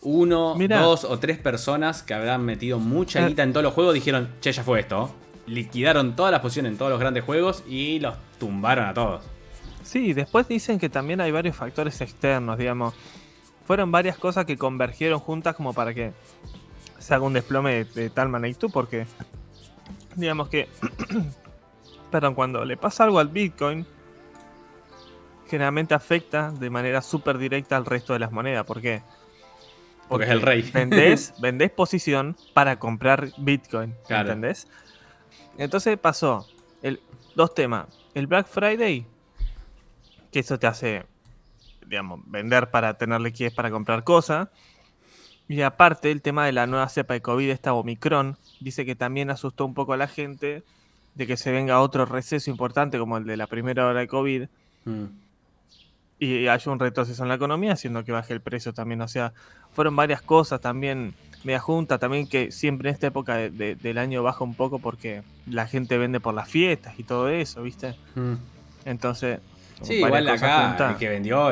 Speaker 1: uno, dos o tres personas que habrán metido mucha eh. guita en todos los juegos dijeron, che, ya fue esto. Liquidaron todas las posiciones en todos los grandes juegos y los tumbaron a todos.
Speaker 2: Sí, después dicen que también hay varios factores externos, digamos. Fueron varias cosas que convergieron juntas como para que se haga un desplome de, tal magnitud, porque digamos que, perdón, cuando le pasa algo al Bitcoin, generalmente afecta de manera súper directa al resto de las monedas. ¿Por qué?
Speaker 1: Porque, es el rey.
Speaker 2: Vendés, vendés posición para comprar Bitcoin. ¿Entendés? Entonces pasó el, dos temas. El Black Friday, que eso te hace, digamos, vender para tener liquidez para comprar cosas. Y aparte, el tema de la nueva cepa de COVID, esta Omicron, dice que también asustó un poco a la gente de que se venga otro receso importante como el de la primera hora de COVID. Mm. Y haya un retroceso en la economía, haciendo que baje el precio también. O sea, fueron varias cosas también, media junta, también que siempre en esta época del año baja un poco porque la gente vende por las fiestas y todo eso, ¿viste? Mm. Entonces...
Speaker 1: Sí, igual acá el que vendió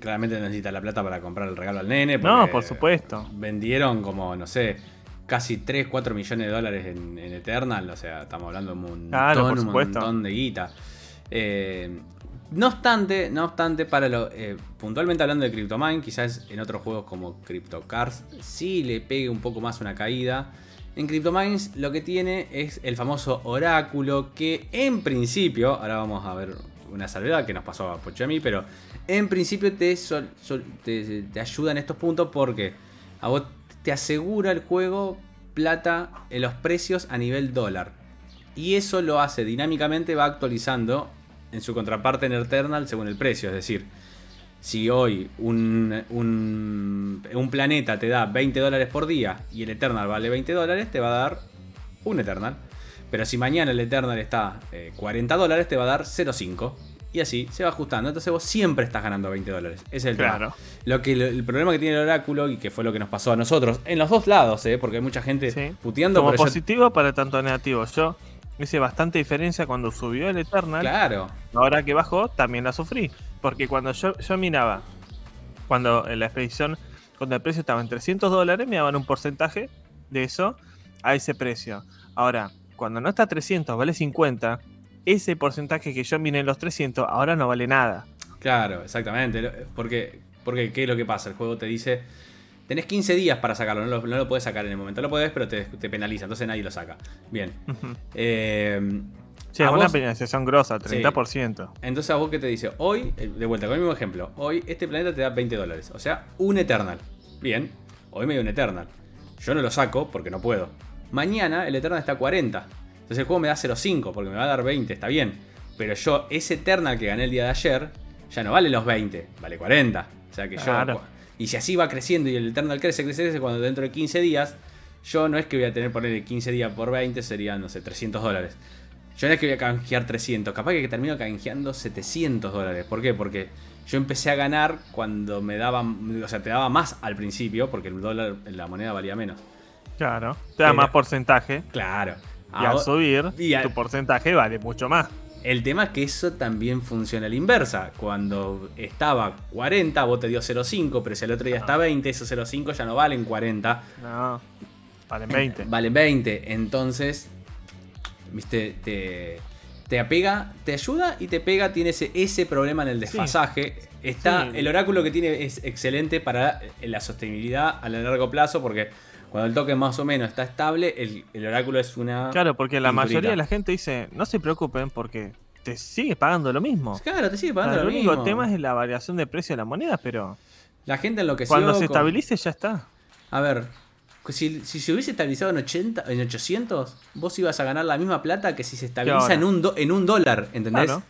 Speaker 1: claramente necesita la plata para comprar el regalo al nene.
Speaker 2: No, por supuesto.
Speaker 1: Vendieron como, no sé, casi 3, 4 millones de dólares en, Eternal. O sea, estamos hablando de un montón, un montón de guita. Eh, no obstante, no obstante, para lo, eh, puntualmente hablando de CryptoMine, quizás en otros juegos como CryptoCars sí le pegue un poco más una caída. En CryptoMines lo que tiene es el famoso oráculo que en principio, ahora vamos a ver una salvedad que nos pasó a Pocho a mí, pero en principio te, te, ayuda en estos puntos porque a vos te asegura el juego plata en los precios a nivel dólar. Y eso lo hace dinámicamente, va actualizando en su contraparte en Eternal según el precio. Es decir, si hoy un, un, planeta te da 20 dólares por día y el Eternal vale 20 dólares, te va a dar un Eternal. Pero si mañana el Eternal está 40 eh, dólares, te va a dar 0,5. Y así se va ajustando. Entonces vos siempre estás ganando 20 dólares. Ese es el claro. Lo que, el problema que tiene el oráculo, y que fue lo que nos pasó a nosotros, en los dos lados, ¿eh? porque hay mucha gente puteando.
Speaker 2: Como positivo para tanto negativo. Yo Hice bastante diferencia cuando subió el Eternal.
Speaker 1: Claro.
Speaker 2: Ahora que bajó, también la sufrí. Porque cuando yo, yo miraba, cuando en la expedición, cuando el precio estaba en 300 dólares, me daban un porcentaje de eso a ese precio. Ahora, cuando no está a 300, vale 50, ese porcentaje que yo miré en los 300, ahora no vale nada.
Speaker 1: Claro, exactamente. Porque, porque ¿qué es lo que pasa? El juego te dice Tenés 15 días para sacarlo, no lo, no puedes sacar en el momento. Lo puedes, pero te, penaliza, entonces nadie lo saca. Bien.
Speaker 2: eh, sí, una penalización grosa, 30%.
Speaker 1: Entonces, ¿a vos qué te dice? Hoy, eh, de vuelta, con el mismo ejemplo. Hoy este planeta te da 20 dólares. O sea, un Eternal. Bien. Hoy me dio un Eternal. Yo no lo saco porque no puedo. Mañana el Eternal está a 40. Entonces el juego me da 0.5 porque me va a dar 20, está bien. Pero yo, ese Eternal que gané el día de ayer, ya no vale los 20, vale 40. O sea que
Speaker 2: Claro.
Speaker 1: yo. Y si así va creciendo y el Eternal crece, crece, crece, cuando dentro de 15 días, yo no es que voy a tener ponerle 15 días por 20, serían, no sé, 300 dólares. Yo no es que voy a canjear 300, capaz que termino canjeando 700 dólares. ¿Por qué? Porque yo empecé a ganar cuando me daban, o sea, te daba más al principio, porque el dólar, la moneda valía menos.
Speaker 2: Claro. Te da
Speaker 1: Pero-
Speaker 2: más porcentaje.
Speaker 1: Claro.
Speaker 2: Y al subir,
Speaker 1: y al-
Speaker 2: tu porcentaje vale mucho más.
Speaker 1: El tema es que eso también funciona a la inversa. Cuando estaba 40, vos te dio 0,5, pero si el otro día está 20, esos 0,5 ya no valen 40,
Speaker 2: No. Valen 20.
Speaker 1: valen 20. Entonces, viste, te, te apega, te ayuda y te pega, tiene ese, ese problema en el desfasaje. Está,
Speaker 2: Sí.
Speaker 1: El oráculo que tiene es excelente para eh, la sostenibilidad a largo plazo porque cuando el token más o menos está estable, el, el oráculo es una...
Speaker 2: Claro, porque la
Speaker 1: pinturita.
Speaker 2: mayoría de la gente dice, no se preocupen porque te sigue pagando lo mismo.
Speaker 1: Claro, te sigue
Speaker 2: O sea,
Speaker 1: pagando
Speaker 2: el
Speaker 1: lo
Speaker 2: único
Speaker 1: mismo.
Speaker 2: tema es la variación de precio de la moneda, pero
Speaker 1: La gente enloqueció
Speaker 2: cuando se
Speaker 1: con-
Speaker 2: estabilice ya está.
Speaker 1: A ver, si, si se hubiese estabilizado en 80, en 800, vos ibas a ganar la misma plata que si se estabiliza en un, do- en un dólar, ¿entendés?
Speaker 2: Claro.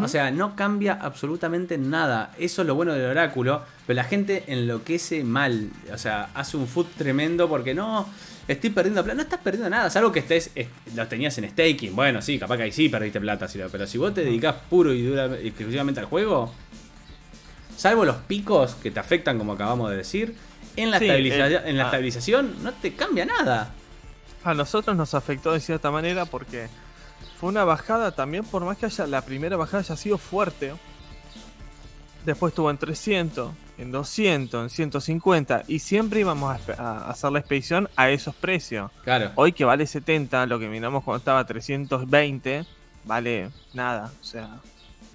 Speaker 1: O sea, no cambia absolutamente nada. Eso es lo bueno del oráculo. Pero la gente enloquece mal. O sea, hace un food tremendo porque no. Estoy perdiendo plata. No estás perdiendo nada. Salvo que estés, est- lo tenías en staking. Bueno, sí, capaz que ahí sí perdiste plata. Pero si vos te dedicás puro y dura, exclusivamente al juego. Salvo los picos que te afectan, como acabamos de decir. En la,
Speaker 2: Sí,
Speaker 1: estabiliza-
Speaker 2: eh,
Speaker 1: en la
Speaker 2: ah.
Speaker 1: estabilización no te cambia nada.
Speaker 2: A nosotros nos afectó de cierta manera porque fue una bajada también, por más que haya la primera bajada haya sido fuerte. Después estuvo en 300, en 200, en 150 y siempre íbamos a, hacer la expedición a esos precios.
Speaker 1: Claro.
Speaker 2: Hoy que vale 70, lo que miramos cuando estaba a 320, vale nada, o sea,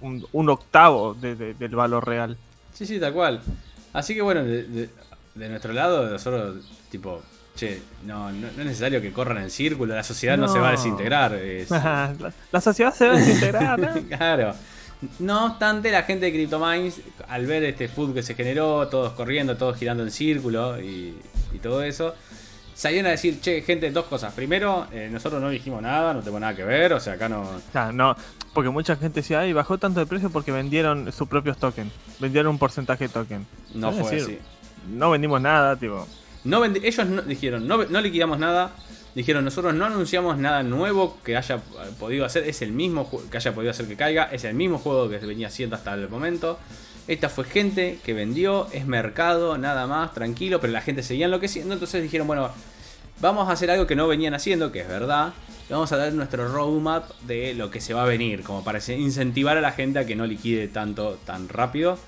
Speaker 2: un, un octavo de- de- del valor real.
Speaker 1: Sí, sí, tal cual. Así que bueno, de, de- de nuestro lado, nosotros, tipo, che, no, no, no es necesario que corran en círculo, la sociedad no, se va a desintegrar. es-
Speaker 2: la, sociedad se va a desintegrar, ¿no?
Speaker 1: claro. No obstante, la gente de CryptoMines, al ver este food que se generó, todos corriendo, todos girando en círculo y, y todo eso, salieron a decir, che, gente, dos cosas. Primero, eh, nosotros no dijimos nada, no tenemos nada que ver, o sea, acá no...
Speaker 2: No, porque mucha gente decía, ay, bajó tanto de precio porque vendieron sus propios tokens. Vendieron un porcentaje de token.
Speaker 1: No fue
Speaker 2: decir,
Speaker 1: así.
Speaker 2: No vendimos nada, tipo.
Speaker 1: No ellos no, dijeron, no, no liquidamos nada. Dijeron, nosotros no anunciamos nada nuevo que haya eh, podido hacer. Es el mismo que haya podido hacer que caiga. Es el mismo juego que se venía haciendo hasta el momento. Esta fue gente que vendió, es mercado, nada más, tranquilo. Pero la gente seguía enloqueciendo. Entonces dijeron, bueno, vamos a hacer algo que no venían haciendo, que es verdad. Vamos a dar nuestro roadmap de lo que se va a venir, como para incentivar a la gente a que no liquide tanto, tan rápido.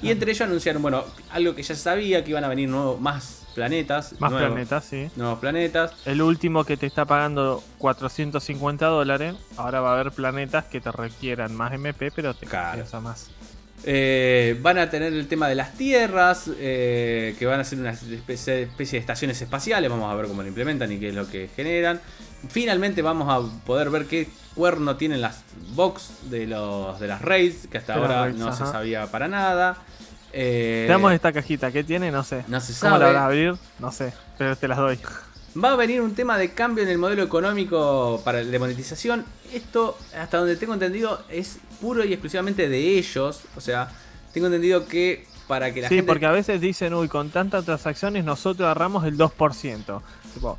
Speaker 1: Y entre ellos anunciaron, bueno, algo que ya sabía, que iban a venir nuevos, más planetas.
Speaker 2: Más
Speaker 1: nuevos-
Speaker 2: planetas, sí.
Speaker 1: Nuevos planetas.
Speaker 2: El último que te está pagando 450 dólares, ahora va a haber planetas que te requieran más MP, pero te
Speaker 1: Claro.
Speaker 2: más.
Speaker 1: Eh, van a tener el tema de las tierras, eh, que van a ser una especie, de estaciones espaciales. Vamos a ver cómo lo implementan y qué es lo que generan. Finalmente vamos a poder ver qué cuerno tienen las box de, los, de las raids, que hasta ahora
Speaker 2: raids,
Speaker 1: no se sabía para nada. Eh,
Speaker 2: Veamos esta cajita, ¿qué tiene? No sé.
Speaker 1: no se
Speaker 2: ¿Cómo la
Speaker 1: sabe.
Speaker 2: vas a abrir? No sé, pero te las doy.
Speaker 1: Va a venir un tema de cambio en el modelo económico para de monetización. Esto, hasta donde tengo entendido, es puro y exclusivamente de ellos. O sea, tengo entendido que para que la
Speaker 2: Sí,
Speaker 1: gente.
Speaker 2: porque a veces dicen, uy, con tantas transacciones nosotros agarramos el 2%. Tipo,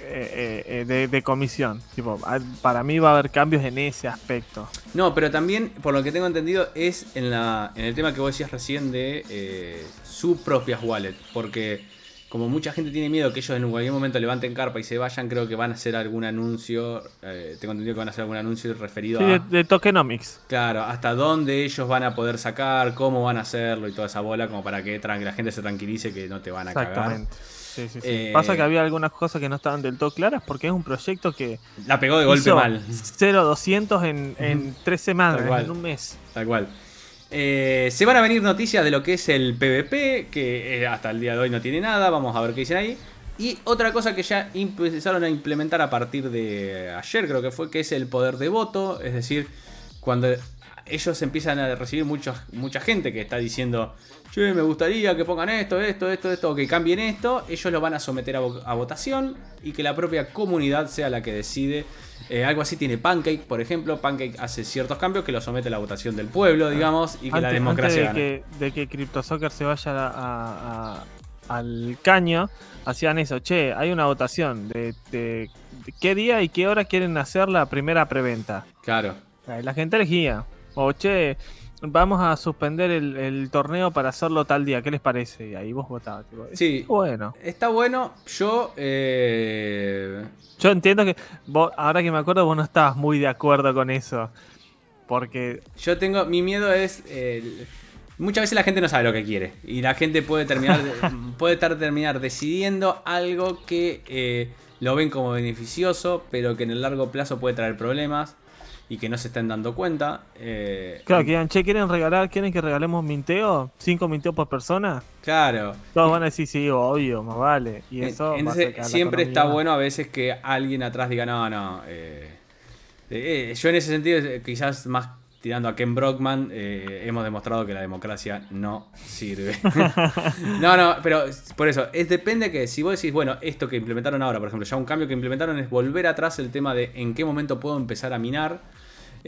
Speaker 2: eh, eh, de, de comisión. Tipo, a- para mí va a haber cambios en ese aspecto.
Speaker 1: No, pero también, por lo que tengo entendido, es en, la, en el tema que vos decías recién de eh, sus propias wallets. Porque como mucha gente tiene miedo que ellos en cualquier momento levanten carpa y se vayan, creo que van a hacer algún anuncio. eh, tengo entendido que van a hacer algún anuncio referido
Speaker 2: Sí,
Speaker 1: a.
Speaker 2: de, de tokenomics.
Speaker 1: Claro, hasta dónde ellos van a poder sacar, cómo van a hacerlo y toda esa bola, como para que la gente se tranquilice que no te van a cagar.
Speaker 2: Exactamente. Sí, sí, sí.
Speaker 1: Eh,
Speaker 2: Pasa que había algunas cosas que no estaban del todo claras porque es un proyecto que
Speaker 1: La pegó de golpe mal,
Speaker 2: 0-200 en, en tres semanas,
Speaker 1: cual.
Speaker 2: en un mes.
Speaker 1: tal cual. Eh, se van a venir noticias de lo que es el PvP, que eh, hasta el día de hoy no tiene nada, vamos a ver qué dicen ahí. Y otra cosa que ya empezaron a implementar a partir de ayer, creo que fue, que es el poder de voto, es decir, cuando ellos empiezan a recibir muchos, mucha gente que está diciendo, che, me gustaría que pongan esto, esto, esto, esto, o que cambien esto. Ellos lo van a someter a, vo- a votación y que la propia comunidad sea la que decide. Eh, algo así tiene Pancake, por ejemplo. Pancake hace ciertos cambios que lo somete a la votación del pueblo, digamos, y que la democracia
Speaker 2: antes de que, de que CryptoSoccer se vaya a- a- a- al caño, hacían eso. Che, hay una votación de, de- de qué día y qué hora quieren hacer la primera preventa.
Speaker 1: Claro.
Speaker 2: La gente elegía. O, che, vamos a suspender el, el torneo para hacerlo tal día. ¿Qué les parece? Y ahí vos votabas. tipo,
Speaker 1: Sí.
Speaker 2: Bueno,
Speaker 1: Está bueno. Yo. eh,
Speaker 2: yo entiendo que vos, ahora que me acuerdo, vos no estabas muy de acuerdo con eso. Porque
Speaker 1: Yo tengo. Mi miedo es. eh, muchas veces la gente no sabe lo que quiere. Y la gente puede terminar. puede estar terminar decidiendo algo que eh, lo ven como beneficioso. Pero que en el largo plazo puede traer problemas. Y que no se estén dando cuenta. eh,
Speaker 2: Claro, que digan, che, ¿quieren regalar? ¿Quieren que regalemos minteo? ¿Cinco minteos por persona?
Speaker 1: Claro.
Speaker 2: Todos van a decir, sí, obvio, más vale. Y eso va a
Speaker 1: entonces,
Speaker 2: sacar la
Speaker 1: siempre está bueno a veces que alguien atrás diga, no, no. eh, eh, yo en ese sentido, quizás más tirando a Ken Brockman, hemos demostrado que la democracia no sirve. no, no, pero por eso, es depende que si vos decís, bueno, esto que implementaron ahora, por ejemplo, ya un cambio que implementaron es volver atrás el tema de en qué momento puedo empezar a minar.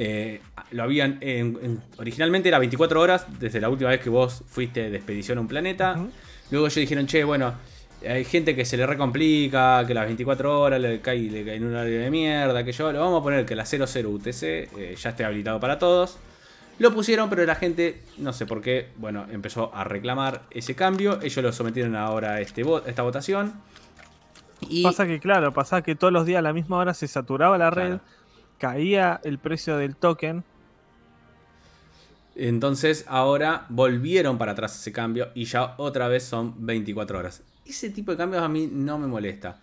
Speaker 1: Eh, lo habían en- en- originalmente era 24 horas desde la última vez que vos fuiste de expedición a un planeta. Luego ellos dijeron, che, bueno, hay gente que se le recomplica, que las 24 horas le cae, le cae en un horario de mierda, que yo lo vamos a poner que la 00 UTC eh, ya esté habilitado para todos. Lo pusieron, pero la gente, no sé por qué, bueno, empezó a reclamar ese cambio. Ellos lo sometieron ahora a este esta votación. Y
Speaker 2: Pasa que, claro, pasaba que todos los días a la misma hora se saturaba la red,
Speaker 1: Claro.
Speaker 2: Caía el precio del token.
Speaker 1: Entonces ahora volvieron para atrás ese cambio y ya otra vez son 24 horas. Ese tipo de cambios a mí no me molesta.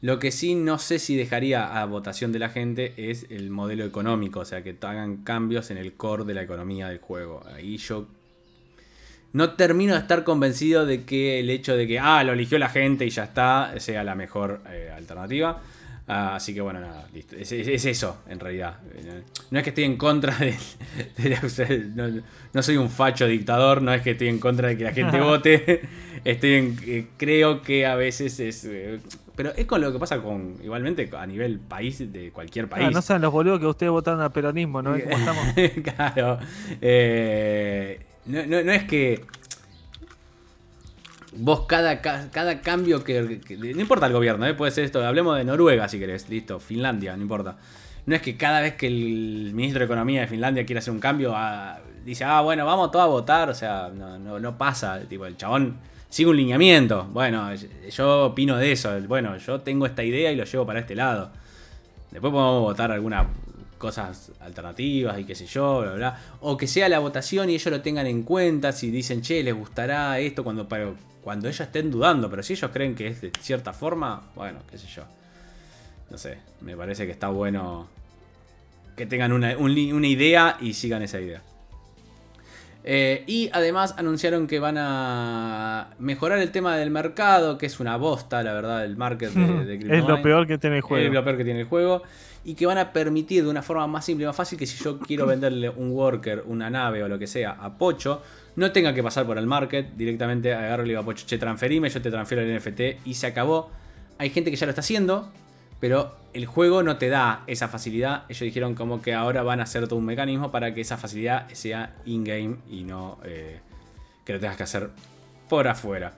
Speaker 1: Lo que sí no sé si dejaría a votación de la gente es el modelo económico, o sea, que hagan cambios en el core de la economía del juego. Ahí yo no termino de estar convencido de que el hecho de que, ah, lo eligió la gente y ya está, sea la mejor eh, alternativa. Ah, así que bueno, nada, listo. Es, es- es eso, en realidad. No es que estoy en contra de... de la- no, no soy un facho dictador, no es que estoy en contra de que la gente vote. Estoy en, eh, creo que a veces es... eh, pero es con lo que pasa con, igualmente, a nivel país, de cualquier país.
Speaker 2: Ah, no sean los boludos que ustedes votaron al peronismo, ¿no? ¿Ven cómo estamos?
Speaker 1: claro. Eh, no, no- no es que vos cada, ca- cada cambio que, No importa el gobierno, ¿eh? puede ser esto. Hablemos de Noruega si querés. Listo, Finlandia, no importa. No es que cada vez que el ministro de Economía de Finlandia quiere hacer un cambio, ah, dice, ah, bueno, vamos todos a votar. O sea, no, no, pasa. Tipo, el chabón sigue un lineamiento. Bueno, yo opino de eso. Bueno, yo tengo esta idea y lo llevo para este lado. Después podemos votar algunas cosas alternativas y qué sé yo, bla, bla. O que sea la votación y ellos lo tengan en cuenta. Si dicen, che, les gustará esto cuando, cuando ellos estén dudando. Pero si ellos creen que es de cierta forma, bueno, qué sé yo. No sé, me parece que está bueno que tengan una, un una idea y sigan esa idea. Eh, y además anunciaron que van a mejorar el tema del mercado, que es una bosta, la verdad, el market de, de
Speaker 2: es
Speaker 1: CryptoMine.
Speaker 2: lo peor que tiene el
Speaker 1: Es
Speaker 2: juego.
Speaker 1: lo peor que tiene el juego. Y que van a permitir de una forma más simple y más fácil que si yo quiero venderle un worker, una nave o lo que sea a Pocho, no tenga que pasar por el market. Directamente agarro y le digo a Pocho, che, transferime, yo te transfiero el NFT y se acabó. Hay gente que ya lo está haciendo, pero el juego no te da esa facilidad. Ellos dijeron como que ahora van a hacer todo un mecanismo para que esa facilidad sea in-game y no eh, que lo tengas que hacer por afuera.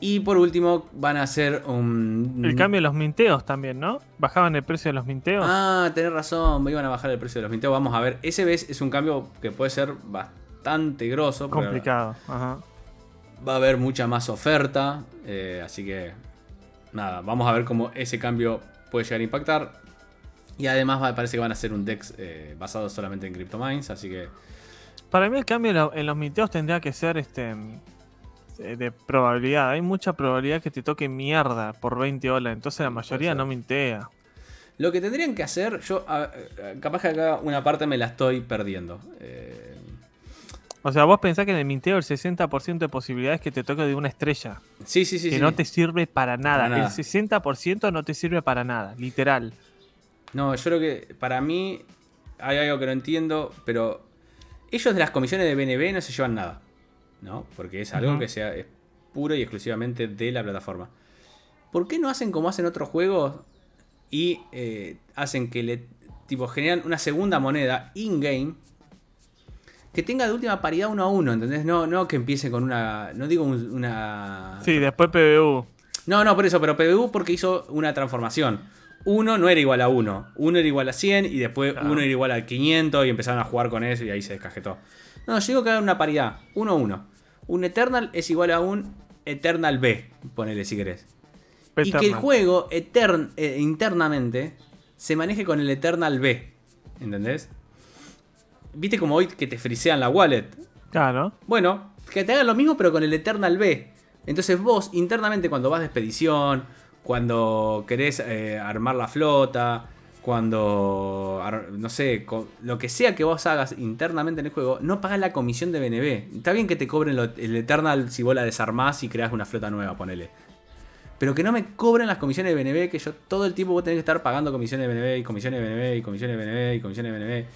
Speaker 1: Y por último van a hacer un...
Speaker 2: El cambio de los minteos también, ¿no? Bajaban el precio de los minteos.
Speaker 1: Ah, tenés razón, me iban a bajar el precio de los minteos. Vamos a ver, ese vez es un cambio que puede ser bastante grosso. porque
Speaker 2: Complicado. Ajá.
Speaker 1: Va a haber mucha más oferta, eh, así que nada, vamos a ver cómo ese cambio puede llegar a impactar. Y además va- parece que van a hacer un DEX eh, basado solamente en CryptoMines, así que
Speaker 2: Para mí el cambio en lo- en los minteos tendría que ser este eh, de probabilidad. Hay mucha probabilidad que te toque mierda por 20 dólares. Entonces la mayoría no mintea.
Speaker 1: lo que tendrían que hacer, yo capaz que acá una parte me la estoy perdiendo. Eh,
Speaker 2: O sea, vos pensás que en el minteo el 60% de posibilidades que te toque de una estrella.
Speaker 1: sí, sí, sí.
Speaker 2: que
Speaker 1: sí.
Speaker 2: no te sirve para nada.
Speaker 1: nada.
Speaker 2: El 60% no te sirve para nada, literal.
Speaker 1: No, yo creo que para mí hay algo que no entiendo, pero ellos de las comisiones de BNB no se llevan nada, ¿no? Porque es algo que sea es puro y exclusivamente de la plataforma. ¿Por qué no hacen como hacen otros juegos y eh, hacen que le tipo generan una segunda moneda in-game que tenga de última paridad uno a uno, ¿entendés? No, no que empiece con una. No digo un- una.
Speaker 2: Sí, después PBU.
Speaker 1: No, no, por eso, pero PBU porque hizo una transformación. Uno no era igual a uno, uno era igual a 100 y después
Speaker 2: Claro.
Speaker 1: uno era igual a 500 y empezaron a jugar con eso y ahí se descajetó. No, yo digo que hagan una paridad, uno a uno. Un Eternal es igual a un Eternal B, ponele si querés. Y que el juego etern- eh, internamente se maneje con el Eternal B, ¿entendés? ¿Viste como hoy que te frisean la wallet?
Speaker 2: Claro.
Speaker 1: Bueno, que te hagan lo mismo pero con el Eternal B. Entonces vos internamente cuando vas de expedición, cuando querés eh, armar la flota, cuando, no sé, lo que sea que vos hagas internamente en el juego, no pagás la comisión de BNB. Está bien que te cobren lo- el Eternal si vos la desarmás y creas una flota nueva, ponele. Pero que no me cobren las comisiones de BNB, que yo todo el tiempo voy a tener que estar pagando comisiones de BNB y comisiones de BNB y comisiones de BNB y comisiones de BNB.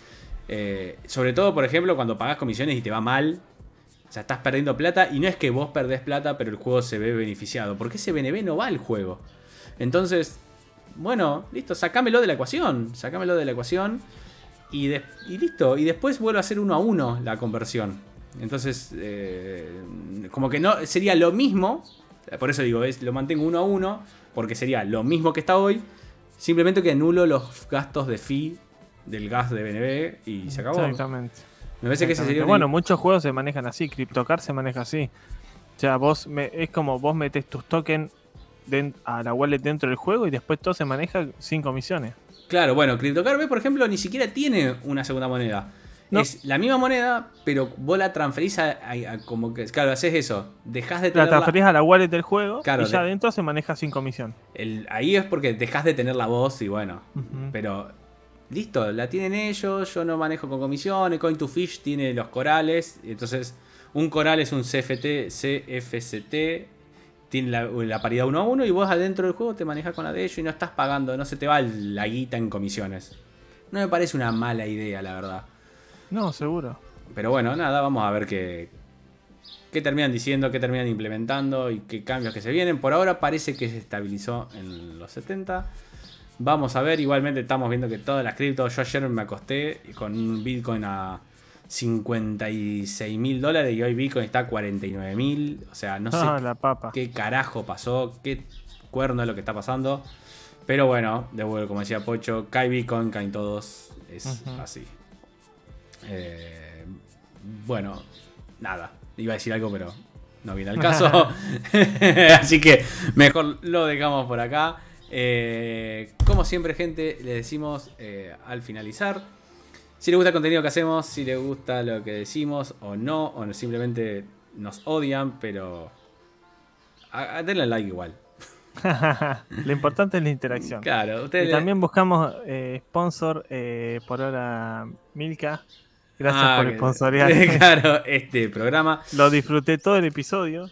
Speaker 1: Eh, sobre todo, por ejemplo, cuando pagás comisiones y te va mal. O sea, estás perdiendo plata y no es que vos perdés plata, pero el juego se ve beneficiado. Porque ese BNB no va al juego. Entonces, bueno, listo, sacámelo de la ecuación. Sacámelo de la ecuación. Y, de- listo. Y después vuelve a ser uno a uno la conversión. Entonces, eh, como que no sería lo mismo. Por eso digo, es, lo mantengo uno a uno. Porque sería lo mismo que está hoy. Simplemente que anulo los gastos de fee del gas de BNB y se acabó.
Speaker 2: Exactamente.
Speaker 1: Me parece que ese sería un-
Speaker 2: Bueno, muchos juegos se manejan así. CryptoCard se maneja así. O sea, vos me- es como vos metes tus tokens a la wallet dentro del juego y después todo se maneja sin comisiones.
Speaker 1: Claro, bueno, CryptoCard B, por ejemplo, ni siquiera tiene una segunda moneda.
Speaker 2: No.
Speaker 1: Es la misma moneda, pero vos la transferís a, a- a como que. Claro, haces eso. Dejás de
Speaker 2: La
Speaker 1: tenerla.
Speaker 2: transferís a la wallet del juego
Speaker 1: Claro,
Speaker 2: y ya
Speaker 1: de-
Speaker 2: adentro se maneja sin comisión.
Speaker 1: el- ahí es porque dejás de tener la voz y bueno. Pero listo, la tienen ellos. Yo no manejo con comisiones. Coin to Fish tiene los corales. Entonces, un coral es un CFT, CFCT. Tiene la, la paridad 1 a 1 y vos adentro del juego te manejas con la de ellos y no estás pagando, no se te va la guita en comisiones. No me parece una mala idea, la verdad.
Speaker 2: No, seguro.
Speaker 1: Pero bueno, nada, vamos a ver qué, qué terminan diciendo, qué terminan implementando y qué cambios que se vienen. Por ahora parece que se estabilizó en los 70. Vamos a ver, igualmente estamos viendo que todas las criptos, yo ayer me acosté con un Bitcoin a 56 mil dólares y hoy Bitcoin está a 49 mil. O sea, no sé
Speaker 2: Ah, la papa.
Speaker 1: qué carajo pasó, qué cuerno es lo que está pasando. Pero bueno, de vuelta, como decía Pocho, cae Bitcoin, caen todos. Es así. Eh, bueno, nada. Iba a decir algo, pero no viene al caso. así que mejor lo dejamos por acá. Eh, como siempre, gente, les decimos eh, al finalizar. Si les gusta el contenido que hacemos, si les gusta lo que decimos o no, o simplemente nos odian, pero a- a- denle like igual.
Speaker 2: Lo importante es la interacción.
Speaker 1: Claro, ustedes
Speaker 2: Y también buscamos eh, sponsor por ahora Milka. Gracias
Speaker 1: Ah,
Speaker 2: por sponsorear.
Speaker 1: claro, este programa.
Speaker 2: Lo disfruté todo el episodio.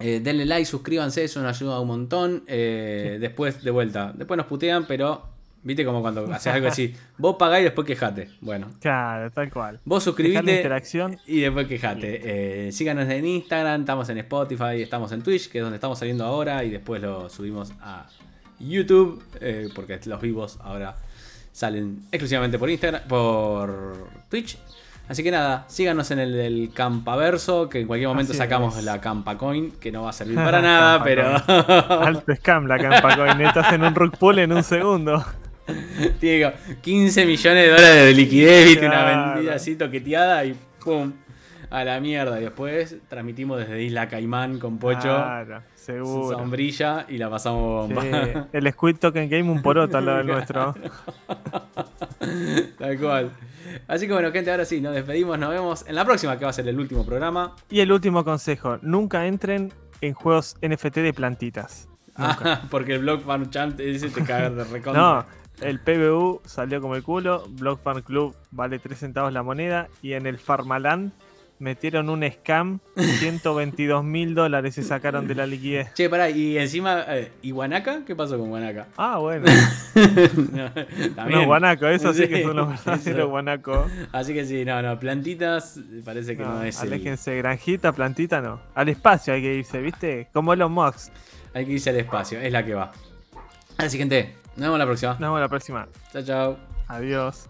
Speaker 1: Eh, denle like, suscríbanse, eso nos ayuda un montón. Eh, después, de vuelta, después nos putean, pero viste como cuando haces algo así. Vos pagás y después quejate. Bueno,
Speaker 2: Claro, tal cual.
Speaker 1: vos suscribite
Speaker 2: interacción.
Speaker 1: y después quejate. Eh, síganos en Instagram, estamos en Spotify, estamos en Twitch, que es donde estamos saliendo ahora, y después lo subimos a YouTube, porque los vivos ahora salen exclusivamente por Instagram, por Twitch. Así que nada, síganos en el del Campaverso, que en cualquier momento
Speaker 2: Así
Speaker 1: sacamos
Speaker 2: es.
Speaker 1: la Campa Coin, que no va a servir para nada, pero
Speaker 2: Alto scam la campa coin. Estás en un rug pull en un segundo.
Speaker 1: tiene como 15 millones de dólares de liquidez, viste, una
Speaker 2: Claro.
Speaker 1: vendida así toqueteada y pum, a la mierda. Y después transmitimos desde Isla Caimán con Pocho,
Speaker 2: Claro,
Speaker 1: su
Speaker 2: seguro.
Speaker 1: sombrilla y la pasamos bomba.
Speaker 2: Sí, el Squid Token Game un poroto al lado del nuestro.
Speaker 1: Tal cual. Así que bueno, gente, ahora sí, nos despedimos, nos vemos en la próxima, que va a ser el último programa.
Speaker 2: Y el último consejo: nunca entren en juegos NFT de plantitas.
Speaker 1: Ah, porque el blog Farm Chant ese te caga de recontra.
Speaker 2: No, el PBU salió como el culo. Block Farm Club vale 3 centavos la moneda. Y en el Farmaland metieron un scam, 122 mil dólares se sacaron de la liquidez.
Speaker 1: Che, pará, y encima, eh, ¿y Guanaca? ¿Qué pasó con Guanaca?
Speaker 2: Ah, bueno.
Speaker 1: No,
Speaker 2: guanacos, eso sí, que
Speaker 1: Sí,
Speaker 2: son los verdaderos guanacos.
Speaker 1: Así que sí, no, no, plantitas parece que no,
Speaker 2: No,
Speaker 1: es el-
Speaker 2: aléjense, granjita, plantita, no. Al espacio hay que irse, ¿viste? Como los Mox.
Speaker 1: Hay que irse al espacio, es la que va. Así gente, nos vemos la próxima.
Speaker 2: Nos vemos la próxima.
Speaker 1: Chao, chao.
Speaker 2: Adiós.